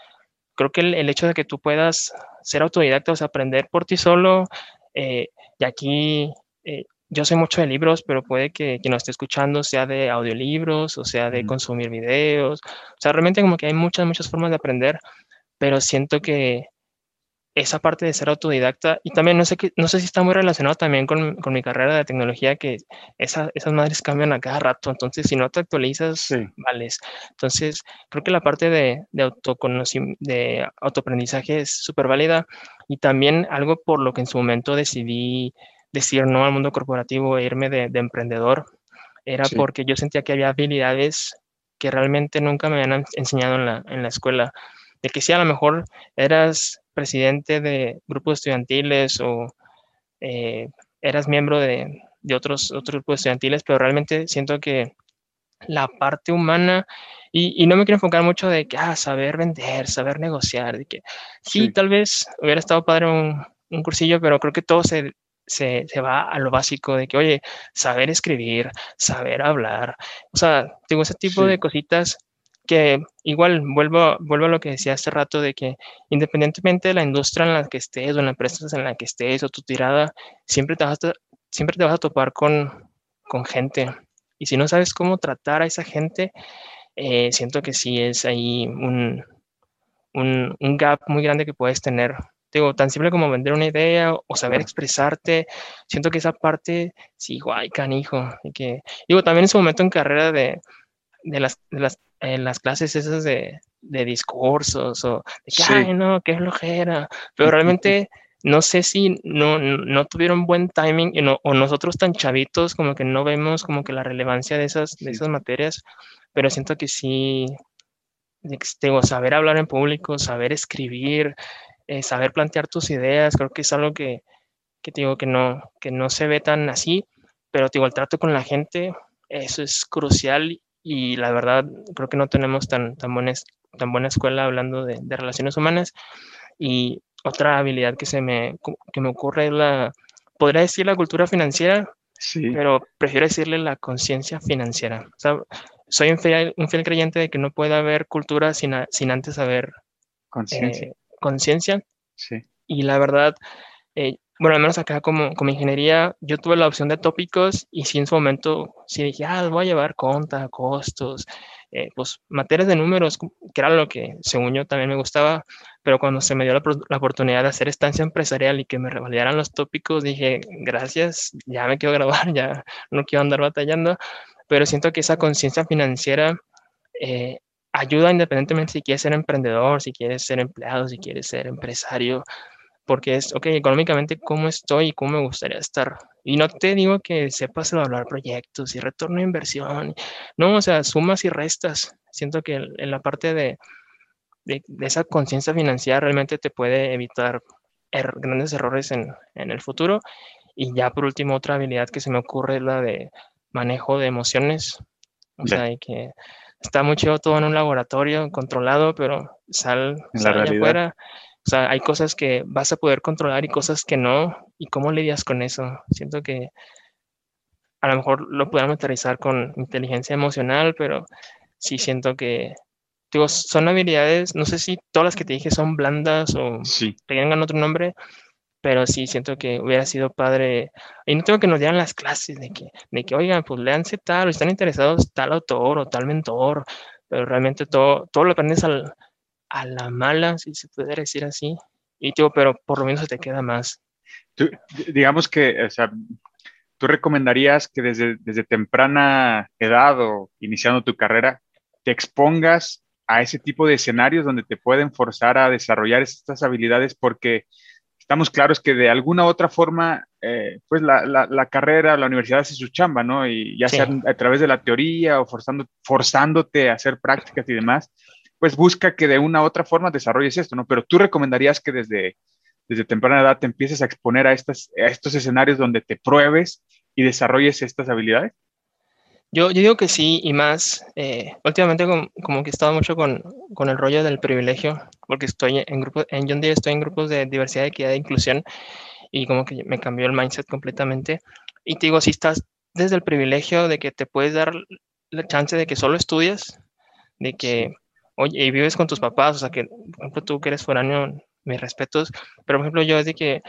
creo que el, hecho de que tú puedas ser autodidacta, o sea, aprender por ti solo, eh, y aquí eh, yo soy mucho de libros, pero puede que quien nos esté escuchando sea de audiolibros o sea de consumir videos, o sea, realmente como que hay muchas, muchas formas de aprender, pero siento que esa parte de ser autodidacta y también no sé, qué, no sé si está muy relacionado también con, con mi carrera de tecnología, que esa, esas madres cambian a cada rato, entonces si no te actualizas, vales. Entonces creo que la parte de, de autoconocimiento, de autoaprendizaje es súper válida y también algo por lo que en su momento decidí decir no al mundo corporativo e irme de, de emprendedor, era porque yo sentía que había habilidades que realmente nunca me habían enseñado en la, en la escuela de que si a lo mejor eras presidente de grupos estudiantiles o eh, eras miembro de, otros, otros grupos estudiantiles, pero realmente siento que la parte humana, y, no me quiero enfocar mucho de que, ah, saber vender, saber negociar, de que sí, tal vez hubiera estado padre un, un cursillo, pero creo que todo se, se, se, va a lo básico de que, oye, saber escribir, saber hablar, o sea, tengo ese tipo de cositas que igual vuelvo, vuelvo a lo que decía hace rato de que independientemente de la industria en la que estés o en la empresa en la que estés o tu tirada, siempre te vas a, siempre te vas a topar con, con gente. Y si no sabes cómo tratar a esa gente, eh, siento que sí es ahí un, un, un, gap muy grande que puedes tener. Digo, tan simple como vender una idea o saber expresarte. Siento que esa parte, sí, guay, canijo. Y que, digo, también en su momento en carrera de, de las, de las en las clases esas de, de discursos o de que, ay, no, qué flojera, pero realmente [laughs] no sé si no, no tuvieron buen timing o nosotros tan chavitos como que no vemos como que la relevancia de esas, de esas materias, pero siento que sí, digo, saber hablar en público, saber escribir, eh, saber plantear tus ideas, creo que es algo que, que digo que no, que no se ve tan así, pero digo, el trato con la gente, eso es crucial y la verdad creo que no tenemos tan, tan, buena, tan buena escuela hablando de, de, relaciones humanas. Y otra habilidad que se me, que me ocurre es la, podría decir la cultura financiera, sí. pero prefiero decirle la conciencia financiera. O sea, soy un fiel, un fiel, creyente de que no puede haber cultura sin, sin antes haber conciencia. Eh, conciencia. Sí. Y la verdad, eh, bueno, al menos acá como, como ingeniería, yo tuve la opción de tópicos y sí en su momento sí dije, ah, voy a llevar conta, costos, eh, pues materias de números, que era lo que según yo también me gustaba, pero cuando se me dio la, la, oportunidad de hacer estancia empresarial y que me revalidaran los tópicos, dije, gracias, ya me quiero [laughs] grabar, ya no quiero andar batallando, pero siento que esa conciencia financiera eh, ayuda independientemente si quieres ser emprendedor, si quieres ser empleado, si quieres ser empresario, porque es, ok, económicamente, ¿cómo estoy y cómo me gustaría estar? Y no te digo que sepas evaluar proyectos y retorno de inversión, no, o sea, sumas y restas. Siento que en la parte de, de, esa conciencia financiera realmente te puede evitar er, grandes errores en, en, el futuro. Y ya por último, otra habilidad que se me ocurre es la de manejo de emociones. O sea, que está mucho todo en un laboratorio controlado, pero sal, sal allá afuera o sea, hay cosas que vas a poder controlar y cosas que no. ¿Y cómo lidias con eso? Siento que a lo mejor lo podemos aterrizar con inteligencia emocional, pero sí siento que digo, son habilidades, no sé si todas las que te dije son blandas o sí. tengan otro nombre, pero sí siento que hubiera sido padre. Y no tengo que nos dieran las clases de que, de que oigan, pues léanse tal, o están interesados tal autor o tal mentor, pero realmente todo, todo lo aprendes al, a la mala, si se puede decir así. Y digo, pero por lo menos se te queda más. Tú, digamos que, o sea, tú recomendarías que desde, desde temprana edad o iniciando tu carrera, te expongas a ese tipo de escenarios donde te pueden forzar a desarrollar estas habilidades porque estamos claros que de alguna u otra forma, eh, pues la, la, la, carrera, la universidad hace su chamba, ¿no? Y ya sea a través de la teoría o forzando, forzándote a hacer prácticas y demás, pues busca que de una u otra forma desarrolles esto, ¿no? Pero tú recomendarías que desde, desde temprana edad te empieces a exponer a, estas, a estos escenarios donde te pruebes y desarrolles estas habilidades. Yo, yo digo que sí, y más, eh, últimamente como, como, que he estado mucho con, con, el rollo del privilegio, porque estoy en grupos, en John Deere estoy en grupos de diversidad, equidad e inclusión, y como que me cambió el mindset completamente. Y te digo, si estás desde el privilegio de que te puedes dar la chance de que solo estudias, de que oye, y vives con tus papás, o sea, que, por ejemplo, tú que eres foráneo, mis respetos, pero por ejemplo, yo desde que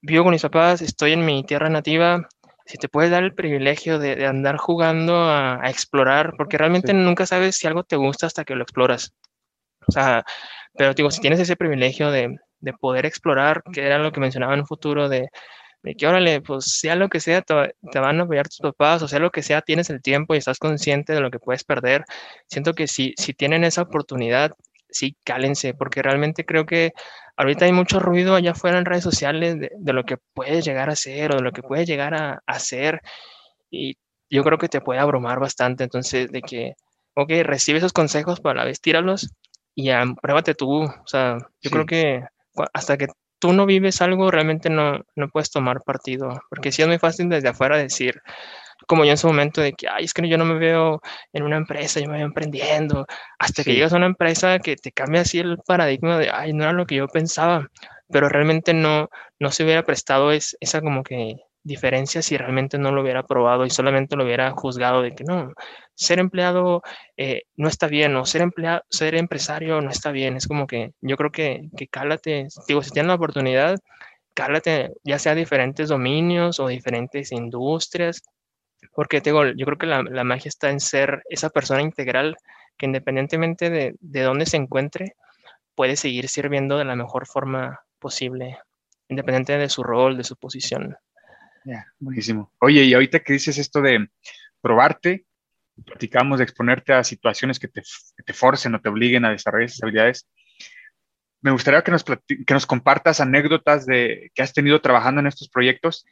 vivo con mis papás, estoy en mi tierra nativa, si te puedes dar el privilegio de, de andar jugando a, a, explorar, porque realmente sí. nunca sabes si algo te gusta hasta que lo exploras. O sea, pero digo, si tienes ese privilegio de, de poder explorar, que era lo que mencionaba en un futuro de, de que, órale, pues sea lo que sea, te, te, van a apoyar tus papás, o sea lo que sea, tienes el tiempo y estás consciente de lo que puedes perder. Siento que si, si tienen esa oportunidad, sí, cálense, porque realmente creo que ahorita hay mucho ruido allá afuera en redes sociales de, de lo que puedes llegar a hacer o de lo que puedes llegar a, a hacer. Y yo creo que te puede abrumar bastante. Entonces, de que, ok, recibe esos consejos para la vez, tíralos y ya, pruébate tú. O sea, yo sí. creo que hasta que tú no vives algo, realmente no, no puedes tomar partido. Porque sí es muy fácil desde afuera decir, como yo en su momento de que, ay, es que yo no me veo en una empresa, yo me veo emprendiendo, hasta sí. que llegas a una empresa que te cambia así el paradigma de, ay, no era lo que yo pensaba, pero realmente no, no se hubiera prestado es, esa como que diferencia si realmente no lo hubiera probado y solamente lo hubiera juzgado de que no, ser empleado eh, no está bien o ser, empleado, ser empresario no está bien. Es como que yo creo que, que cálate, digo, si tienes la oportunidad, cálate ya sea diferentes dominios o diferentes industrias, porque digo, yo creo que la, la, magia está en ser esa persona integral que independientemente de, de dónde se encuentre, puede seguir sirviendo de la mejor forma posible, independiente de su rol, de su posición. Yeah, buenísimo. Oye, y ahorita que dices esto de probarte, platicamos de exponerte a situaciones que te, que te forcen o te obliguen a desarrollar esas habilidades. Me gustaría que nos, que nos compartas anécdotas de que has tenido trabajando en estos proyectos.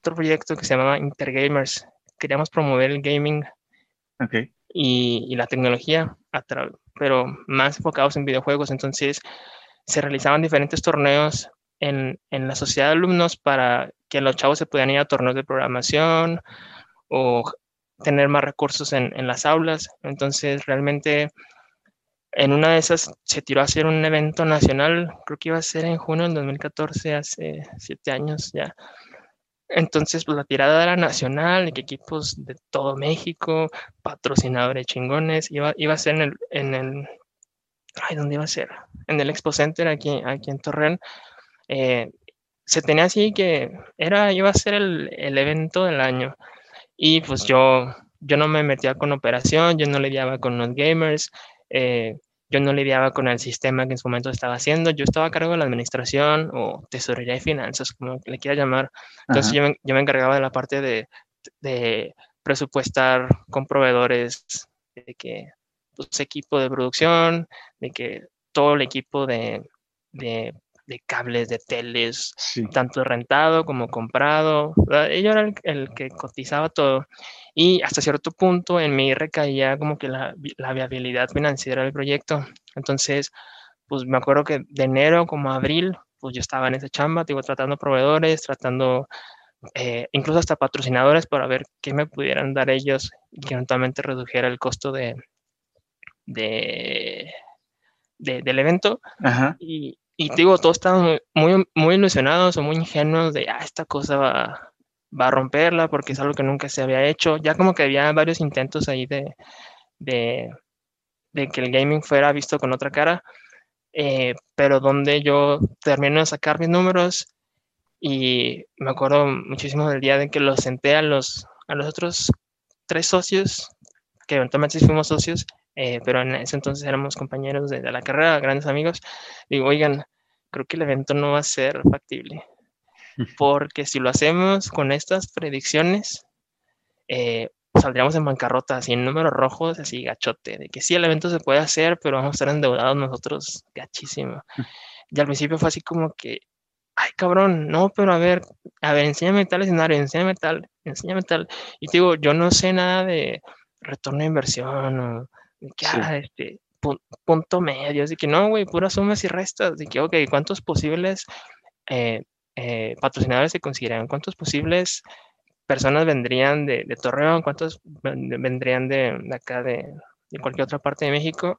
Otro proyecto que se llamaba Intergamers. Queríamos promover el gaming okay. y, y, la tecnología, pero más enfocados en videojuegos. Entonces, se realizaban diferentes torneos en, en, la sociedad de alumnos para que los chavos se puedan ir a torneos de programación o tener más recursos en, en, las aulas. Entonces, realmente, en una de esas se tiró a hacer un evento nacional, creo que iba a ser en junio del 2014, hace siete años ya. Entonces, pues la tirada era nacional, equipos de todo México, patrocinadores chingones, iba, iba a ser en el, en el, ay, ¿dónde iba a ser? En el Expo Center aquí, aquí en Torreón. Eh, se tenía así que era, iba a ser el, el, evento del año. Y pues yo, yo no me metía con operación, yo no lidiaba con los gamers, eh, yo no lidiaba con el sistema que en su momento estaba haciendo, yo estaba a cargo de la administración o tesorería y finanzas, como le quiera llamar. Entonces yo me, yo me, encargaba de la parte de, de presupuestar con proveedores, de que pues, equipo de producción, de que todo el equipo de, de de cables, de teles, sí. tanto rentado como comprado. Yo era el, el, que cotizaba todo. Y hasta cierto punto en mí recaía como que la, la, viabilidad financiera del proyecto. Entonces, pues me acuerdo que de enero como a abril, pues yo estaba en esa chamba, digo, tratando proveedores, tratando eh, incluso hasta patrocinadores para ver qué me pudieran dar ellos y que eventualmente redujera el costo de, de, de del evento. Ajá. Y, y digo, todos estaban muy, muy ilusionados o muy ingenuos de, ah, esta cosa va, va a romperla porque es algo que nunca se había hecho. Ya como que había varios intentos ahí de, de, de que el gaming fuera visto con otra cara, eh, pero donde yo termino de sacar mis números y me acuerdo muchísimo del día de que los senté a los, a los otros tres socios, que eventualmente fuimos socios, eh, pero en ese entonces éramos compañeros de, de, la carrera, grandes amigos. Digo, oigan, creo que el evento no va a ser factible, [laughs] porque si lo hacemos con estas predicciones, eh, saldríamos en bancarrota, así en números rojos, así gachote, de que sí, el evento se puede hacer, pero vamos a estar endeudados nosotros gachísimo. Y al principio fue así como que, ay cabrón, no, pero a ver, a ver, enséñame tal escenario, enséñame tal, enséñame tal. Y digo, yo no sé nada de retorno de inversión o que, sí. ah, este, punto medio, así que no, güey, puras sumas y restas, de que, ok, ¿cuántos posibles eh, eh, patrocinadores se consideran? ¿Cuántos posibles personas vendrían de, de Torreón? ¿Cuántos vendrían de, de acá, de, de, cualquier otra parte de México?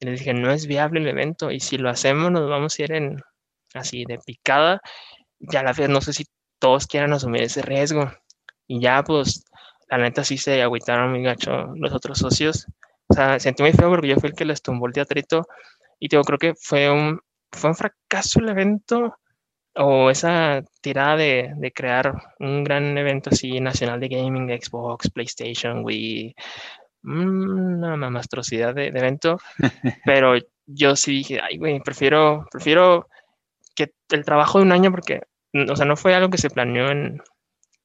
Y les dije, no es viable el evento, y si lo hacemos nos vamos a ir en así de picada, ya la vez no sé si todos quieran asumir ese riesgo, y ya pues la neta sí se agüitaron muy gacho los otros socios, o sea, sentí muy feo porque yo fui el que les tumbó el teatrito y digo, creo que fue un, fue un fracaso el evento o esa tirada de, de, crear un gran evento así nacional de gaming, Xbox, PlayStation, Wii, mm, una mamastrosidad de, de evento, [laughs] pero yo sí dije, ay, güey, prefiero, prefiero que el trabajo de un año, porque, o sea, no fue algo que se planeó en,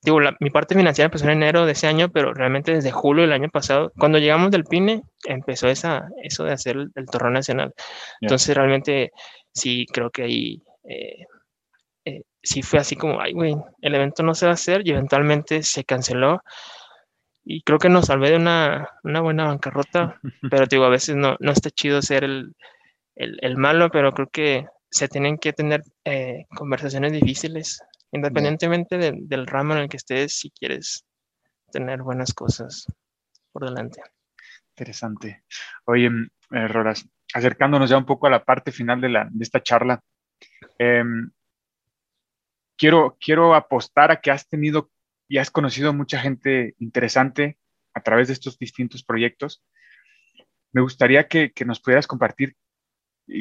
digo, mi parte financiera empezó en enero de ese año, pero realmente desde julio del año pasado, cuando llegamos del PINE, empezó esa, eso de hacer el, torneo nacional. Entonces, realmente, sí, creo que ahí, eh, eh, sí fue así como, ay, güey, el evento no se va a hacer y eventualmente se canceló. Y creo que nos salvé de una, una buena bancarrota, [laughs] pero digo, a veces no, no está chido ser el, el, el malo, pero creo que se tienen que tener eh, conversaciones difíciles independientemente del ramo en el que estés, si quieres tener buenas cosas por delante. Interesante. Oye, mm, eh, Roras, acercándonos ya un poco a la parte final de, la, de esta charla, em, quiero, quiero apostar a que has tenido y has conocido mucha gente interesante a través de estos distintos proyectos. Me gustaría que, que nos pudieras compartir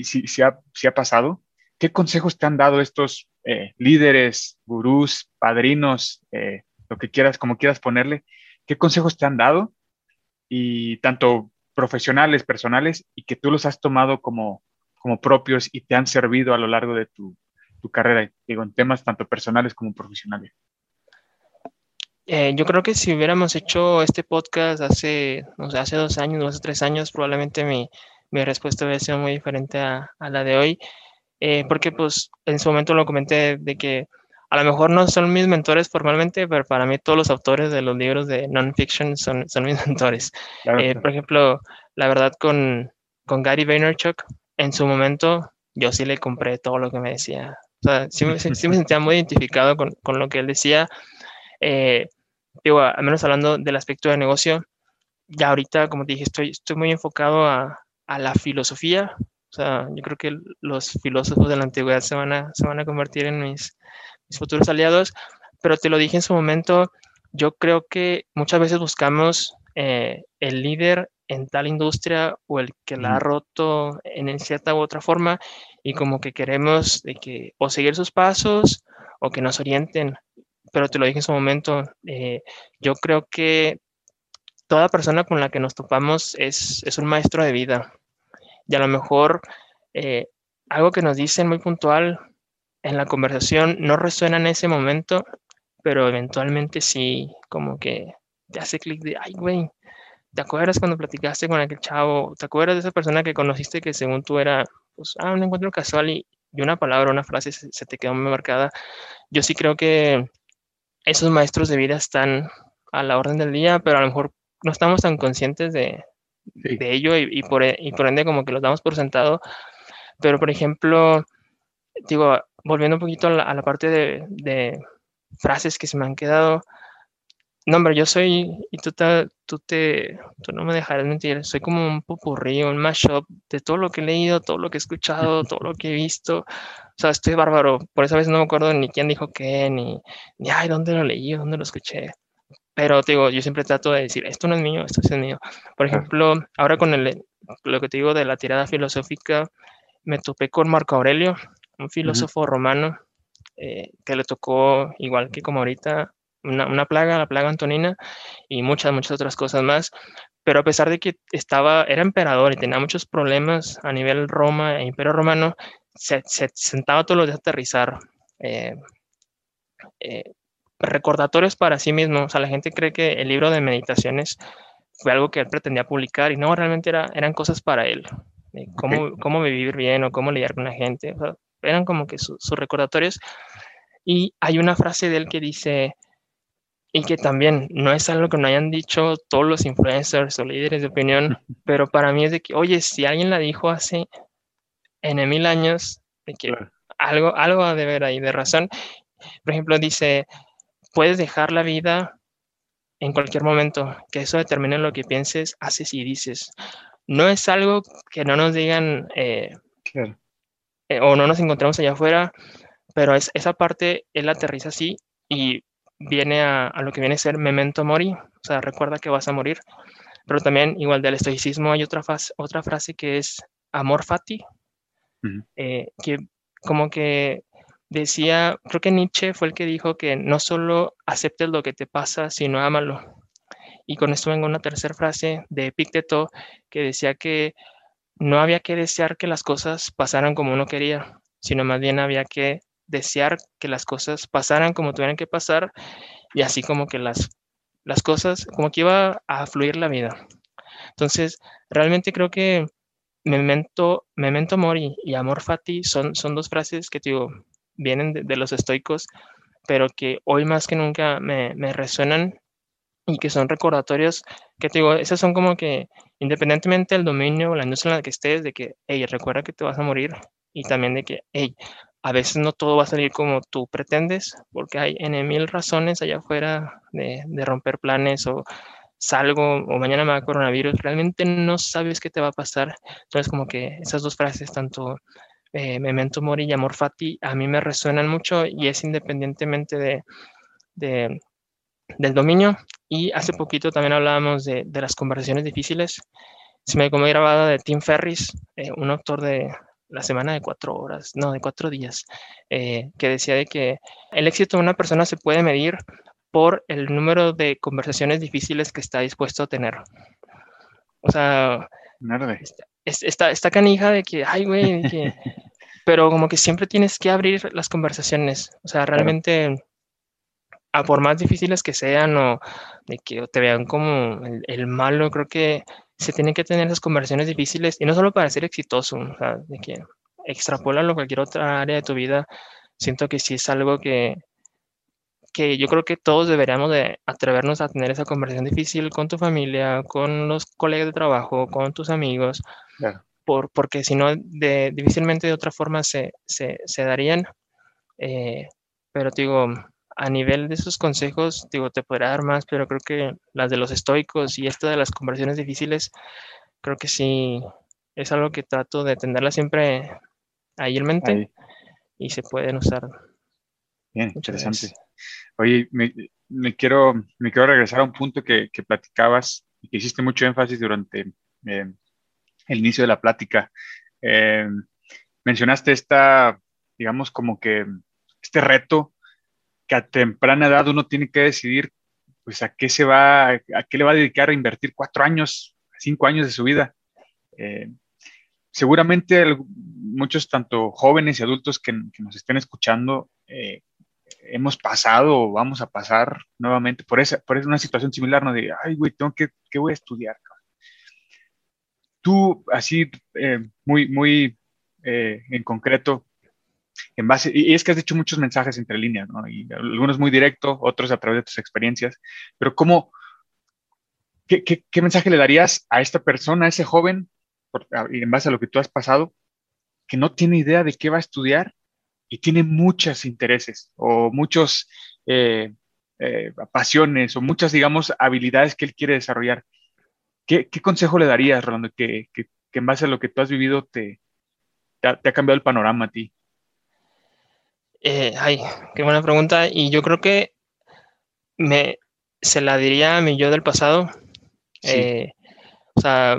si, si, ha, si ha pasado, ¿qué consejos te han dado estos eh, líderes, gurús, padrinos, eh, lo que quieras, como quieras ponerle, ¿qué consejos te han dado? Y tanto profesionales, personales, y que tú los has tomado como, como propios y te han servido a lo largo de tu, tu carrera, digo, en temas tanto personales como profesionales. Eh, yo creo que si hubiéramos hecho este podcast hace, no sé, hace dos años, dos o tres años, probablemente mi, mi respuesta hubiera sido muy diferente a, a la de hoy. Eh, porque pues en su momento lo comenté de que a lo mejor no son mis mentores formalmente, pero para mí todos los autores de los libros de non-fiction son, son mis [laughs] mentores. Eh, por ejemplo, la verdad con, con Gary Vaynerchuk, en su momento yo sí le compré todo lo que me decía. O sea, sí, me sentía muy identificado con, con, lo que él decía. Eh, digo, al menos hablando del aspecto de negocio, ya ahorita, como te dije, estoy, estoy muy enfocado a, a la filosofía, o sea, yo creo que los filósofos de la antigüedad se van a, se van a convertir en mis, mis futuros aliados, pero te lo dije en su momento, yo creo que muchas veces buscamos eh, el líder en tal industria o el que la ha roto en cierta u otra forma y como que queremos de que o seguir sus pasos o que nos orienten. Pero te lo dije en su momento, eh, yo creo que toda persona con la que nos topamos es, es un maestro de vida y a lo mejor eh, algo que nos dicen muy puntual en la conversación no resuena en ese momento, pero eventualmente sí, como que te hace clic de, ay, güey, ¿te acuerdas cuando platicaste con aquel chavo? ¿Te acuerdas de esa persona que conociste que según tú era, pues, ah, un encuentro casual y, una palabra, una frase se, se, te quedó muy marcada? Yo sí creo que esos maestros de vida están a la orden del día, pero a lo mejor no estamos tan conscientes de, de ello y, por, e, y, por, ende como que los damos por sentado. Pero, por ejemplo, digo, volviendo un poquito a la, parte de, de, frases que se me han quedado. No, hombre, yo soy, y tú, te, tú, te, tú no me dejarás mentir, soy como un popurrí, un mashup de todo lo que he leído, todo lo que he escuchado, [laughs] todo lo que he visto. O sea, estoy bárbaro. Por eso a veces no me acuerdo ni quién dijo qué, ni, ni ay, dónde lo leí, dónde lo escuché. Pero te digo, yo siempre trato de decir, esto no es mío, esto es mío. Por ejemplo, ahora con el, lo que te digo de la tirada filosófica, me topé con Marco Aurelio, un filósofo romano eh, que le tocó, igual que como ahorita, una, una, plaga, la plaga antonina, y muchas, muchas otras cosas más. Pero a pesar de que estaba, era emperador y tenía muchos problemas a nivel Roma e Imperio Romano, se, se sentaba todos los días a aterrizar. Eh, eh, recordatorios para sí mismo. O sea, la gente cree que el libro de meditaciones fue algo que él pretendía publicar y no, realmente era, eran cosas para él. Cómo, cómo vivir bien o cómo lidiar con la gente. eran como que sus recordatorios. Y hay una frase de él que dice, y que también no es algo que no hayan dicho todos los influencers o líderes de opinión, [laughs] pero para mí es de que, oye, si alguien la dijo hace en mil años, de que algo, algo ha de ver ahí de razón. Por ejemplo, dice, puedes dejar la vida en cualquier momento, que eso determine lo que pienses, haces y dices. No es algo que no nos digan eh, eh, o no nos encontramos allá afuera, pero es, esa parte él aterriza así y viene a, lo que viene a ser memento mori, o sea, recuerda que vas a morir. Pero también, igual del estoicismo, hay otra, otra frase que es amor fati, eh, que como que decía, creo que Nietzsche fue el que dijo que no solo aceptes lo que te pasa, sino ámalo. Y con esto vengo una tercera frase de Epicteto que decía que no había que desear que las cosas pasaran como uno quería, sino más bien había que desear que las cosas pasaran como tuvieran que pasar y así como que las, las cosas, como que iba a fluir la vida. Entonces, realmente creo que memento, memento mori y amor fati son, son dos frases que digo, vienen de, los estoicos, pero que hoy más que nunca me, me resuenan y que son recordatorios que te digo, esas son como que independientemente del dominio o la industria en la que estés, de que, hey, recuerda que te vas a morir y también de que, hey, a veces no todo va a salir como tú pretendes, porque hay en mil razones allá afuera de, de romper planes o salgo o mañana me va a coronavirus, realmente no sabes qué te va a pasar. Entonces, como que esas dos frases, tanto eh, Memento Mori y Amor Fati, a mí me resuenan mucho y es independientemente de, de del dominio. Y hace poquito también hablábamos de, de las conversaciones difíciles. Se me como grabada de Tim Ferris, eh, un autor de la semana de cuatro horas, no, de cuatro días, eh, que decía de que el éxito de una persona se puede medir por el número de conversaciones difíciles que está dispuesto a tener. O sea, está, está, canija de que, ay, güey, [laughs] pero como que siempre tienes que abrir las conversaciones. O sea, realmente, a por más difíciles que sean o de que te vean como el, malo, creo que se tienen que tener esas conversaciones difíciles y no solo para ser exitoso, o sea, de que extrapolarlo a cualquier otra área de tu vida. Siento que sí es algo que, que yo creo que todos deberíamos de atrevernos a tener esa conversación difícil con tu familia, con los colegas de trabajo, con tus amigos, por, porque si no, de, difícilmente de otra forma se, se, se darían. Eh, pero digo, a nivel de esos consejos, digo, te podría dar más, pero creo que las de los estoicos y esta de las conversaciones difíciles, creo que sí es algo que trato de tenerla siempre ahí en mente y se pueden usar. Bien, interesante. Oye, me, quiero, me quiero regresar a un punto que, platicabas y que hiciste mucho énfasis durante eh, el inicio de la plática. Eh, mencionaste esta, digamos, como que este reto que a temprana edad uno tiene que decidir, pues, a qué se va, a qué le va a dedicar a invertir cuatro años, cinco años de su vida. Eh, seguramente muchos, tanto jóvenes y adultos que, nos estén escuchando, hemos pasado o vamos a pasar nuevamente por esa, por una situación similar, ¿no? De, ay, güey, tengo que, ¿qué voy a estudiar? Tú, así, eh, muy, muy eh, en concreto, en base, y es que has dicho muchos mensajes entre líneas, ¿no? Y algunos muy directos, otros a través de tus experiencias, pero ¿cómo, qué, qué, qué mensaje le darías a esta persona, a ese joven, en base a lo que tú has pasado, que no tiene idea de qué va a estudiar y tiene muchos intereses o muchos eh, eh, pasiones o muchas, digamos, habilidades que él quiere desarrollar. ¿Qué, consejo le darías, Rolando, que, en base a lo que tú has vivido te, te, ha, cambiado el panorama a ti? Eh, ay, qué buena pregunta. Y yo creo que me, se la diría a mi yo del pasado. o sea,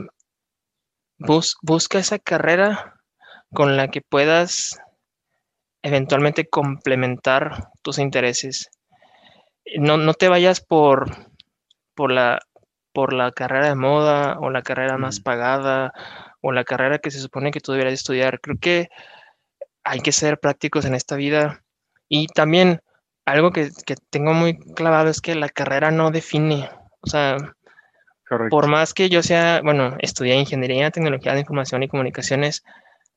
busca esa carrera con la que puedas eventualmente complementar tus intereses. No, no te vayas por, por, la, por la carrera de moda o la carrera más pagada o la carrera que se supone que tú deberías estudiar. Creo que hay que ser prácticos en esta vida. Y también algo que, que tengo muy clavado es que la carrera no define. O sea, por más que yo sea, bueno, estudié ingeniería, tecnología de información y comunicaciones,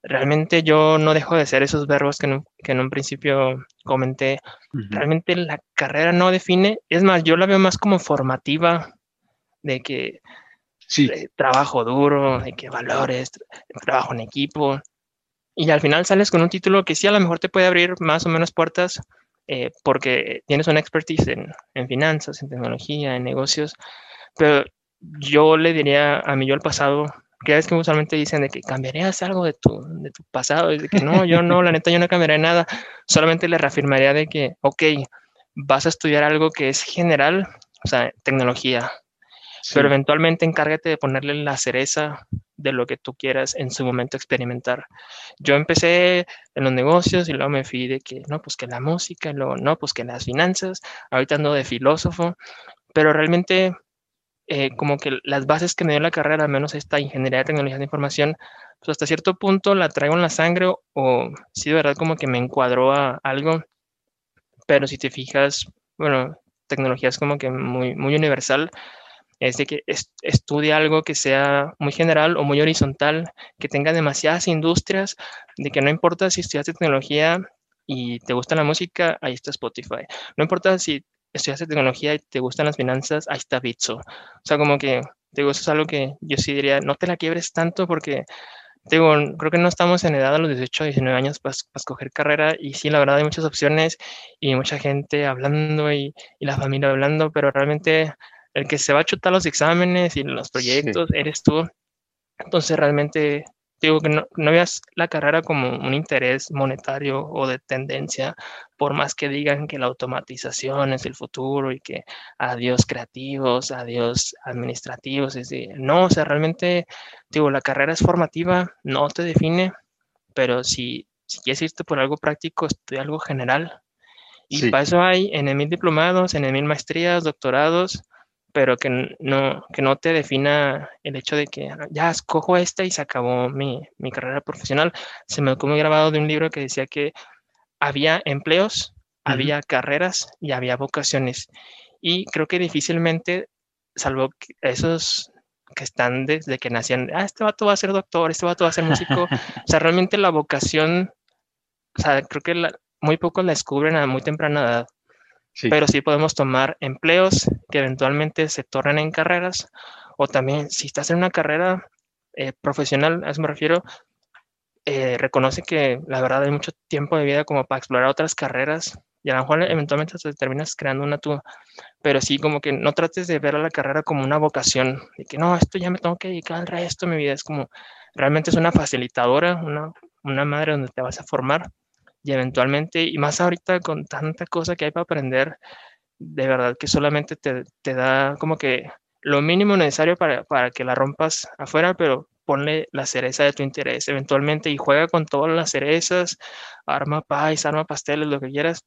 realmente yo no dejo de ser esos verbos que en, un principio comenté. Realmente la carrera no define, es más, yo la veo más como formativa, de que sí. trabajo duro, de que valores, trabajo en equipo. Y al final sales con un título que sí a lo mejor te puede abrir más o menos puertas eh, porque tienes una expertise en, en finanzas, en tecnología, en negocios. Pero yo le diría a mí yo al pasado, que es que usualmente dicen de que cambiarías algo de tu, de tu pasado, y de que no, yo no, la neta yo no cambiaría nada, solamente le reafirmaría de que, ok, vas a estudiar algo que es general, o sea, tecnología, pero eventualmente encárgate de ponerle la cereza de lo que tú quieras en su momento experimentar. Yo empecé en los negocios y luego me fui de que, no, pues que la música, luego, no, pues que las finanzas, ahorita ando de filósofo, pero realmente eh, como que las bases que me dio la carrera, al menos esta ingeniería de tecnologías de información, pues hasta cierto punto la traigo en la sangre o sí de verdad como que me encuadró a algo, pero si te fijas, bueno, tecnología es como que muy, muy universal, es de que estudie algo que sea muy general o muy horizontal, que tenga demasiadas industrias, de que no importa si estudiaste tecnología y te gusta la música, ahí está Spotify. No importa si estudiaste tecnología y te gustan las finanzas, ahí está Bitso. O sea, como que, digo, eso es algo que yo sí diría, no te la quiebres tanto porque, digo, creo que no estamos en edad a los 18, 19 años para, escoger carrera y sí, la verdad hay muchas opciones y mucha gente hablando y, y la familia hablando, pero realmente el que se va a chutar los exámenes y los proyectos eres tú. Entonces realmente digo que no, no, veas la carrera como un interés monetario o de tendencia, por más que digan que la automatización es el futuro y que adiós creativos, adiós administrativos, es no, o sea, realmente, digo, la carrera es formativa, no te define, pero si, si quieres irte por algo práctico, estudia algo general. Y para eso hay en mil diplomados, en mil maestrías, doctorados, pero que no, que no te defina el hecho de que ah, ya escojo esta y se acabó mi, mi carrera profesional. Se me quedó grabado de un libro que decía que había empleos, había carreras y había vocaciones. Y creo que difícilmente, salvo esos que están desde que nacían, ah, este vato va a ser doctor, este vato va a ser músico. [laughs] o sea, realmente la vocación, o sea, creo que muy pocos la descubren a muy temprana edad. Pero sí podemos tomar empleos que eventualmente se tornen en carreras o también si estás en una carrera eh, profesional, a eso me refiero, eh, reconoce que la verdad hay mucho tiempo de vida como para explorar otras carreras y a lo mejor eventualmente te terminas creando una tú, pero sí como que no trates de ver a la carrera como una vocación, de que no, esto ya me tengo que dedicar al resto de mi vida, es como realmente es una facilitadora, una, una madre donde te vas a formar y eventualmente, y más ahorita con tanta cosa que hay para aprender, de verdad que solamente te, te da como que lo mínimo necesario para, para, que la rompas afuera, pero ponle la cereza de tu interés eventualmente y juega con todas las cerezas, arma pais, arma pasteles, lo que quieras.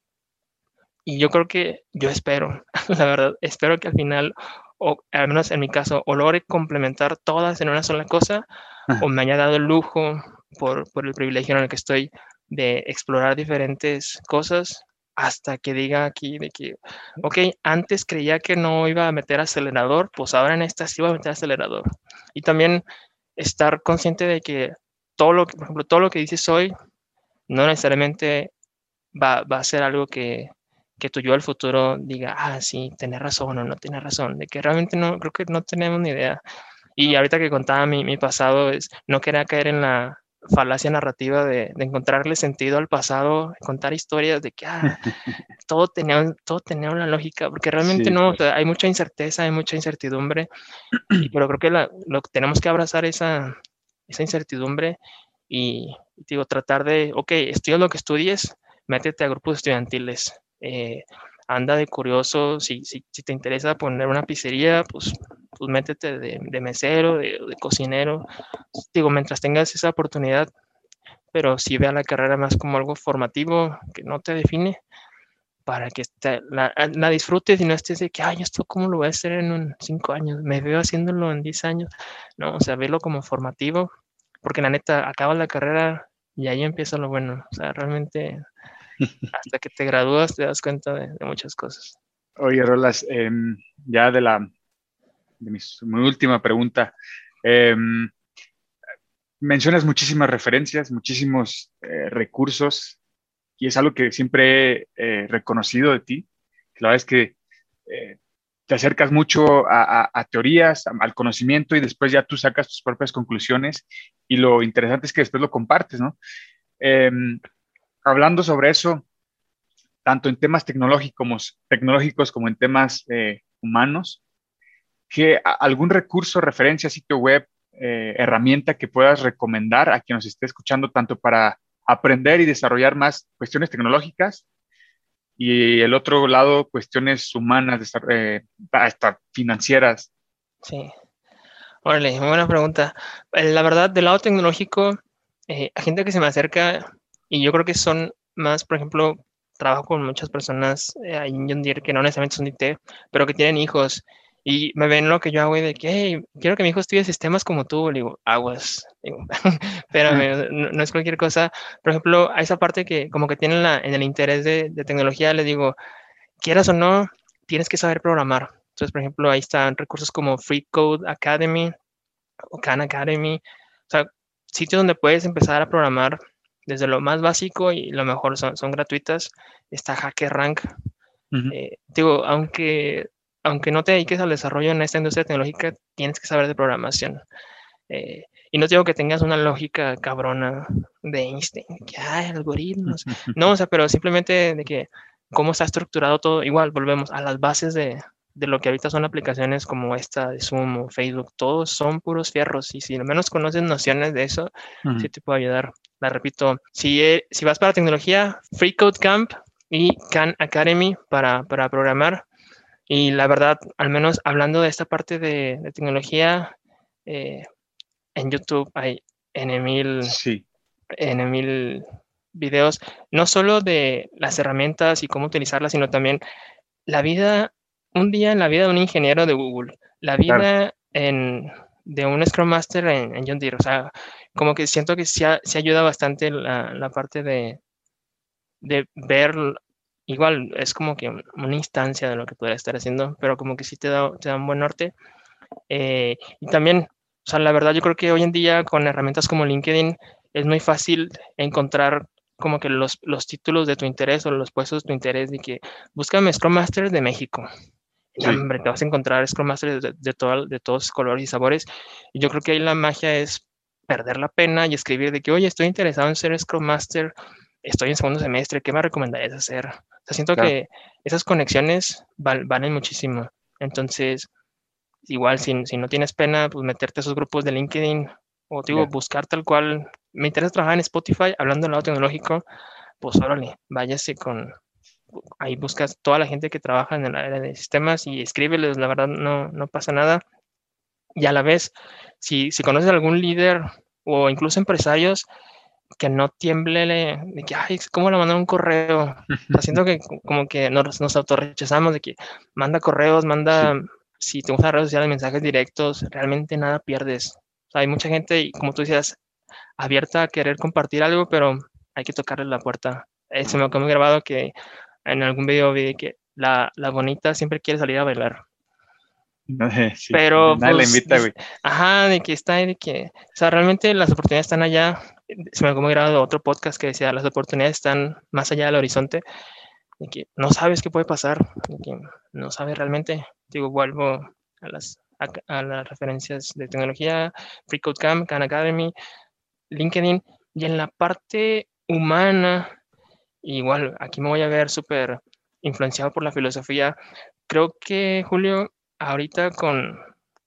Y yo creo que, yo espero, [laughs] la verdad, espero que al final, o al menos en mi caso, o logre complementar todas en una sola cosa, o me haya dado el lujo por, por el privilegio en el que estoy de explorar diferentes cosas hasta que diga aquí de que, ok, antes creía que no iba a meter acelerador, pues ahora en esta sí voy a meter acelerador. Y también estar consciente de que todo lo que, por ejemplo, todo lo que dices hoy no necesariamente va, va a ser algo que, que tu yo del futuro diga, ah, sí, tenés razón o no tienes razón, de que realmente no, creo que no tenemos ni idea. Y ahorita que contaba mi, mi pasado, es, no quería caer en la, falacia narrativa de, encontrarle sentido al pasado, contar historias de que ah, [laughs] todo, tenía, todo tenía una lógica, porque realmente no, pues. hay mucha incerteza, hay mucha incertidumbre, pero creo que lo que tenemos que abrazar esa, esa incertidumbre y, digo, tratar de, ok, estudia lo que estudies, métete a grupos estudiantiles, eh, anda de curioso, si, si, si, te interesa poner una pizzería, pues, pues métete de, de mesero, de, de, cocinero, digo, mientras tengas esa oportunidad, pero si vea la carrera más como algo formativo, que no te define, para que te, la, la, disfrutes y no estés de que, ay, esto cómo lo voy a hacer en cinco años, me veo haciéndolo en diez años, no, o sea, verlo como formativo, porque la neta, acaba la carrera y ahí empieza lo bueno, o sea, realmente hasta que te gradúas te das cuenta de, muchas cosas. Oye, Rolas, eh, ya de la de mi, última pregunta, eh, mencionas muchísimas referencias, muchísimos eh, recursos y es algo que siempre he eh, reconocido de ti. La verdad es que eh, te acercas mucho a, a, teorías, al conocimiento y después ya tú sacas tus propias conclusiones y lo interesante es que después lo compartes, ¿no? Hablando sobre eso, tanto en temas tecnológicos, tecnológicos como en temas eh, humanos, que algún recurso, referencia, sitio web, eh, herramienta que puedas recomendar a quien nos esté escuchando, tanto para aprender y desarrollar más cuestiones tecnológicas y el otro lado, cuestiones humanas, eh, hasta financieras. Sí. Órale, muy buena pregunta. La verdad, del lado tecnológico, eh, a gente que se me acerca, y yo creo que son más, por ejemplo, trabajo con muchas personas eh, en John Deere que no necesariamente son IT, pero que tienen hijos y me ven lo que yo hago y de que, hey, quiero que mi hijo estudie sistemas como tú. Le digo, aguas. [laughs] Digo, espérame, no, no, es cualquier cosa. Por ejemplo, a esa parte que como que tienen la, en el interés de, de tecnología, le digo, quieras o no, tienes que saber programar. Entonces, por ejemplo, ahí están recursos como Free Code Academy o Khan Academy. O sea, sitios donde puedes empezar a programar desde lo más básico y lo mejor son, son gratuitas. Está HackerRank. Uh -huh. eh, digo, aunque aunque no te dediques al desarrollo en esta industria tecnológica, tienes que saber de programación. Eh, y no digo que tengas una lógica cabrona de Einstein, que hay algoritmos. [laughs] No, o sea, pero simplemente de que cómo está estructurado todo. Igual, volvemos a las bases de, de lo que ahorita son aplicaciones como esta de Zoom o Facebook. Todos son puros fierros. Y si al menos conoces nociones de eso, uh -huh. sí te puedo ayudar. La repito, si, eh, si vas para tecnología, Free Code Camp y Khan Academy para, para programar y la verdad, al menos hablando de esta parte de, de tecnología, eh, en YouTube hay N mil, sí. N mil videos, no solo de las herramientas y cómo utilizarlas, sino también la vida, un día en la vida de un ingeniero de Google, la vida claro. en, de un Scrum Master en, en, John Deere. O sea, como que siento que se, ha, se ayuda bastante la, la parte de, de ver igual es como que una instancia de lo que podría estar haciendo, pero como que sí te da, te da un buen norte. Eh, y también, o sea, la verdad yo creo que hoy en día con herramientas como LinkedIn es muy fácil encontrar como que los, los títulos de tu interés o los puestos de tu interés de que búscame Scrum Master de México. Sí. Hombre, te vas a encontrar Scrum Master de, de, todo, de todos colores y sabores. Y yo creo que ahí la magia es perder la pena y escribir de que, oye, estoy interesado en ser Scrum Master, estoy en segundo semestre, ¿qué me recomendarías hacer? O sea, siento claro. que esas conexiones val, valen muchísimo. Entonces, igual, si, si, no tienes pena, pues meterte a esos grupos de LinkedIn o, digo, yeah. buscar tal cual. Me interesa trabajar en Spotify, hablando del lado tecnológico, pues órale, váyase con. Ahí buscas toda la gente que trabaja en el área de sistemas y escríbeles, la verdad no, no pasa nada. Y a la vez, si, si conoces algún líder o incluso empresarios, que no tiemble de que, ay, ¿cómo le mandar un correo? [laughs] Haciendo que como que nos, nos autorrechazamos de que manda correos, manda, sí. si te gustan redes sociales, mensajes directos, realmente nada pierdes. O sea, hay mucha gente, y como tú decías, abierta a querer compartir algo, pero hay que tocarle la puerta. Eh, se me quedó grabado que en algún video vi que la, la bonita siempre quiere salir a bailar. [laughs] Sí, pero nadie pues, la invita, güey. Ajá, de que está, de que, o sea, realmente las oportunidades están allá. Se me ha grabado otro podcast que decía, las oportunidades están más allá del horizonte, de que no sabes qué puede pasar, de que no sabes realmente. Digo, vuelvo a las, a, a las referencias de tecnología, Free Code Camp, Khan Academy, LinkedIn, y en la parte humana, igual, aquí me voy a ver súper influenciado por la filosofía. Creo que, Julio, ahorita con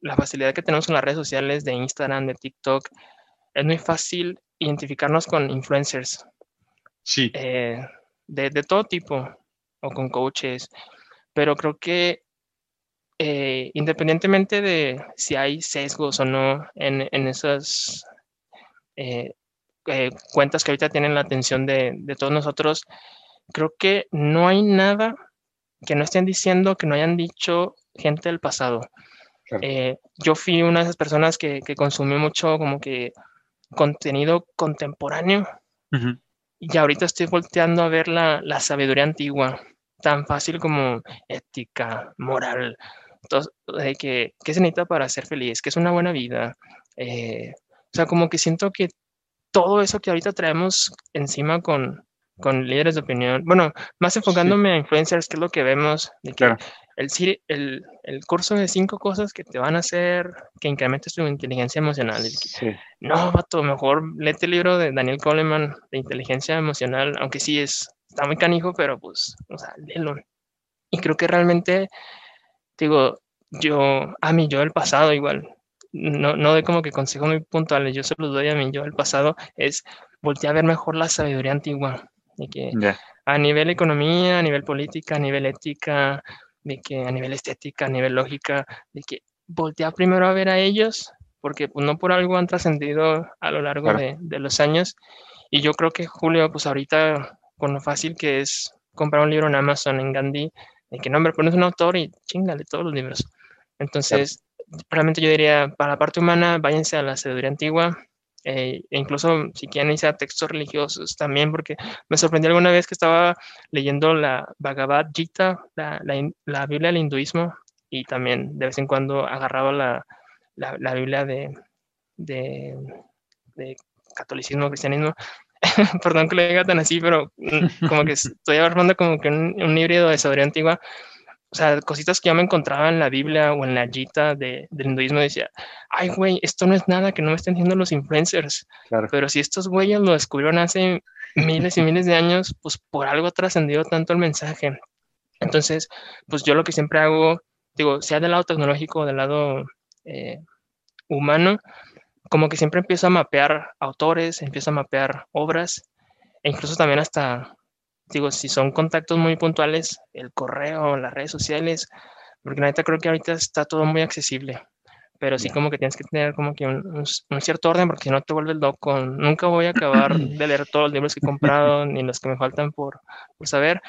la facilidad que tenemos en las redes sociales de Instagram, de TikTok, es muy fácil identificarnos con influencers. Sí. Eh, de, de, todo tipo, o con coaches, pero creo que eh, independientemente de si hay sesgos o no en, en esas eh, cuentas que ahorita tienen la atención de, de todos nosotros, creo que no hay nada que no estén diciendo, que no hayan dicho gente del pasado. Claro. Eh, yo fui una de esas personas que, que consumió mucho como que contenido contemporáneo uh -huh. y ahorita estoy volteando a ver la, la, sabiduría antigua, tan fácil como ética, moral, de que, ¿qué se necesita para ser feliz? ¿Qué es una buena vida? Eh, o sea, como que siento que todo eso que ahorita traemos encima con, con líderes de opinión, bueno, más enfocándome sí. a influencers, que es lo que vemos, de que claro el, el, el, curso de cinco cosas que te van a hacer que incrementes tu inteligencia emocional. Sí. No, vato, mejor léete el libro de Daniel Coleman de inteligencia emocional, aunque sí es, está muy canijo, pero pues, o sea, léelo. Y creo que realmente, digo, yo, a mí yo del pasado igual, no, no de como que consejos muy puntuales, yo se los doy a mí yo del pasado, es voltear a ver mejor la sabiduría antigua. De que yeah. a nivel economía, a nivel política, a nivel ética, de que a nivel estética, a nivel lógica, de que voltea primero a ver a ellos, porque pues, no por algo han trascendido a lo largo claro. de, de, los años. Y yo creo que Julio, pues ahorita, con lo fácil que es comprar un libro en Amazon, en Gandhi, de que no, hombre, pones un autor y chingale todos los libros. Entonces, realmente yo diría, para la parte humana, váyanse a la sabiduría antigua, eh, e incluso si quieren irse a textos religiosos también, porque me sorprendió alguna vez que estaba leyendo la Bhagavad Gita, la, la, Biblia del hinduismo, y también de vez en cuando agarraba la, la Biblia de, de, de, catolicismo, cristianismo. [laughs] Perdón que lo diga tan así, pero mm, como que estoy armando como que un, un híbrido de sabiduría antigua o sea, cositas que yo me encontraba en la Biblia o en la Gita de, del hinduismo, decía, ay, güey, esto no es nada que no me estén diciendo los influencers. Pero si estos güeyes lo descubrieron hace miles y miles de años, pues por algo ha trascendido tanto el mensaje. Entonces, pues yo lo que siempre hago, digo, sea del lado tecnológico o del lado eh, humano, como que siempre empiezo a mapear autores, empiezo a mapear obras, e incluso también hasta digo, si son contactos muy puntuales, el correo, las redes sociales, porque neta creo que ahorita está todo muy accesible, pero sí como que tienes que tener como que un, cierto orden, porque si no te vuelves loco, nunca voy a acabar [clears throat] de leer todos los libros que he comprado, [laughs] ni los que me faltan por, por saber,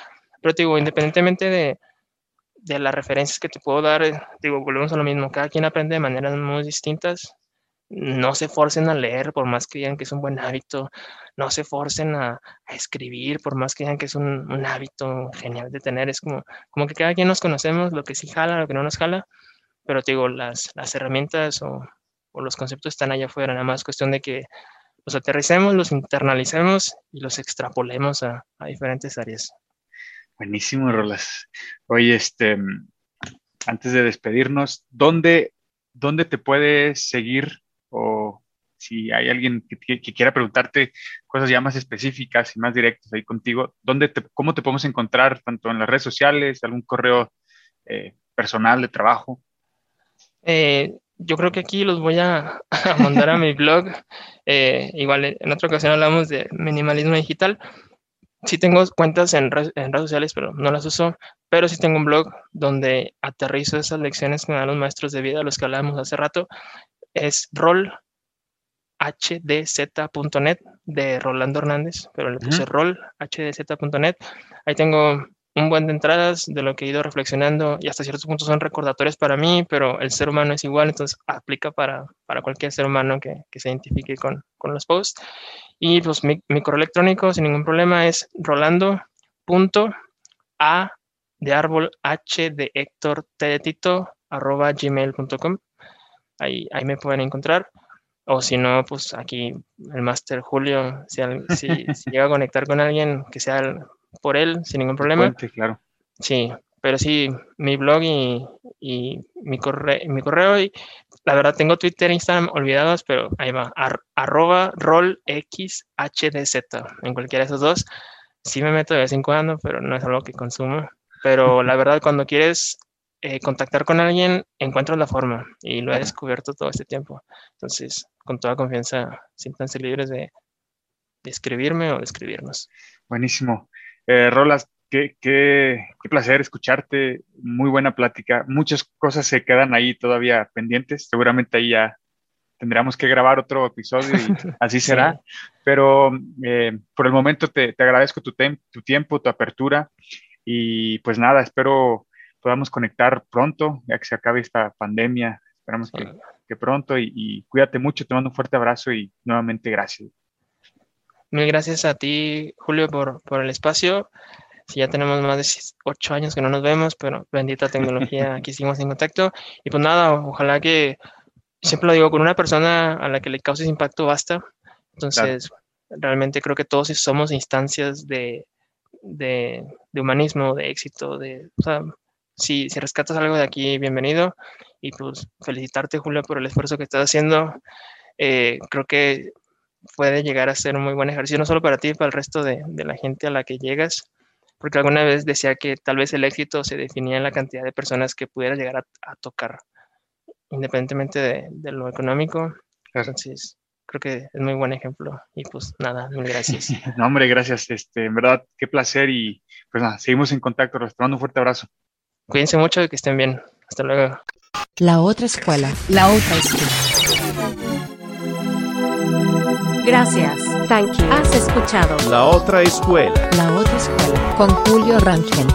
pero digo, independientemente de, de las referencias que te puedo dar, eh, digo, volvemos a lo mismo, cada quien aprende de maneras muy distintas, no se forcen a leer por más que digan que es un buen hábito, no se forcen a, escribir por más que digan que es un, hábito genial de tener, es como, como que cada quien nos conocemos, lo que sí jala, lo que no nos jala, pero te digo, las, las herramientas o, los conceptos están allá afuera, nada más cuestión de que los aterricemos, los internalicemos y los extrapolemos a, diferentes áreas. Buenísimo, Rolas. Oye, este, antes de despedirnos, ¿dónde, dónde te puedes seguir o si hay alguien que, quiera preguntarte cosas ya más específicas y más directas ahí contigo, ¿dónde ¿cómo te podemos encontrar tanto en las redes sociales, algún correo eh, personal de trabajo? Eh, yo creo que aquí los voy a, mandar a mi [laughs] blog. Eh, igual en otra ocasión hablamos de minimalismo digital. Sí tengo cuentas en, en, redes sociales, pero no las uso. Pero sí tengo un blog donde aterrizo esas lecciones que me dan los maestros de vida, los que hablábamos hace rato, es rollhdz.net de Rolando Hernández, pero le puse rollhdz.net. Ahí tengo un buen de entradas de lo que he ido reflexionando y hasta ciertos puntos son recordatorios para mí, pero el ser humano es igual, entonces aplica para, para cualquier ser humano que, que se identifique con, con, los posts. Y pues mi, mi, correo electrónico sin ningún problema es rolando.a de árbol h de Héctor T de Tito arroba gmail.com ahí, ahí me pueden encontrar. O si no, pues aquí el Master Julio, si, si, llega a conectar con alguien, que sea por él, sin ningún problema. claro. Sí, pero sí, mi blog y, y mi, correo, mi correo, y la verdad tengo Twitter e Instagram olvidados, pero ahí va, arroba rollxhdz, en cualquiera de esos dos. Sí me meto de vez en cuando, pero no es algo que consumo. Pero la [laughs] verdad, cuando quieres eh, contactar con alguien, encuentras la forma y lo he descubierto todo este tiempo. Entonces, con toda confianza, siéntanse libres de, de escribirme o de escribirnos. Buenísimo. Eh, Rolas, qué, qué, qué, placer escucharte, muy buena plática. Muchas cosas se quedan ahí todavía pendientes. Seguramente ahí ya tendríamos que grabar otro episodio y [laughs] así será. Pero eh, por el momento te, te agradezco tu, tu tiempo, tu apertura y pues nada, espero podamos conectar pronto, ya que se acabe esta pandemia. Esperamos que, pronto y, cuídate mucho, te mando un fuerte abrazo y nuevamente gracias. Mil gracias a ti, Julio, por, por el espacio. Si ya tenemos más de ocho años que no nos vemos, pero bendita tecnología, [laughs] aquí seguimos en contacto. Y pues nada, ojalá que, siempre lo digo, con una persona a la que le causes impacto basta. Entonces, realmente creo que todos somos instancias de, de, de, humanismo, de éxito, de, o sea, si, si rescatas algo de aquí, bienvenido. Y pues felicitarte, Julio, por el esfuerzo que estás haciendo. Eh, creo que puede llegar a ser un muy buen ejercicio, no solo para ti, para el resto de, de, la gente a la que llegas. Porque alguna vez decía que tal vez el éxito se definía en la cantidad de personas que pudieras llegar a, tocar, independientemente de, de, lo económico. Entonces, creo que es muy buen ejemplo. Y pues nada, mil gracias. [laughs] no, hombre, gracias. Este, en verdad, qué placer. Y pues nada, seguimos en contacto. Les mando un fuerte abrazo. Cuídense mucho y que estén bien. Hasta luego. La otra escuela. La otra escuela. Gracias. Thank you. Has escuchado. La otra escuela. La otra escuela. Con Julio Rangel.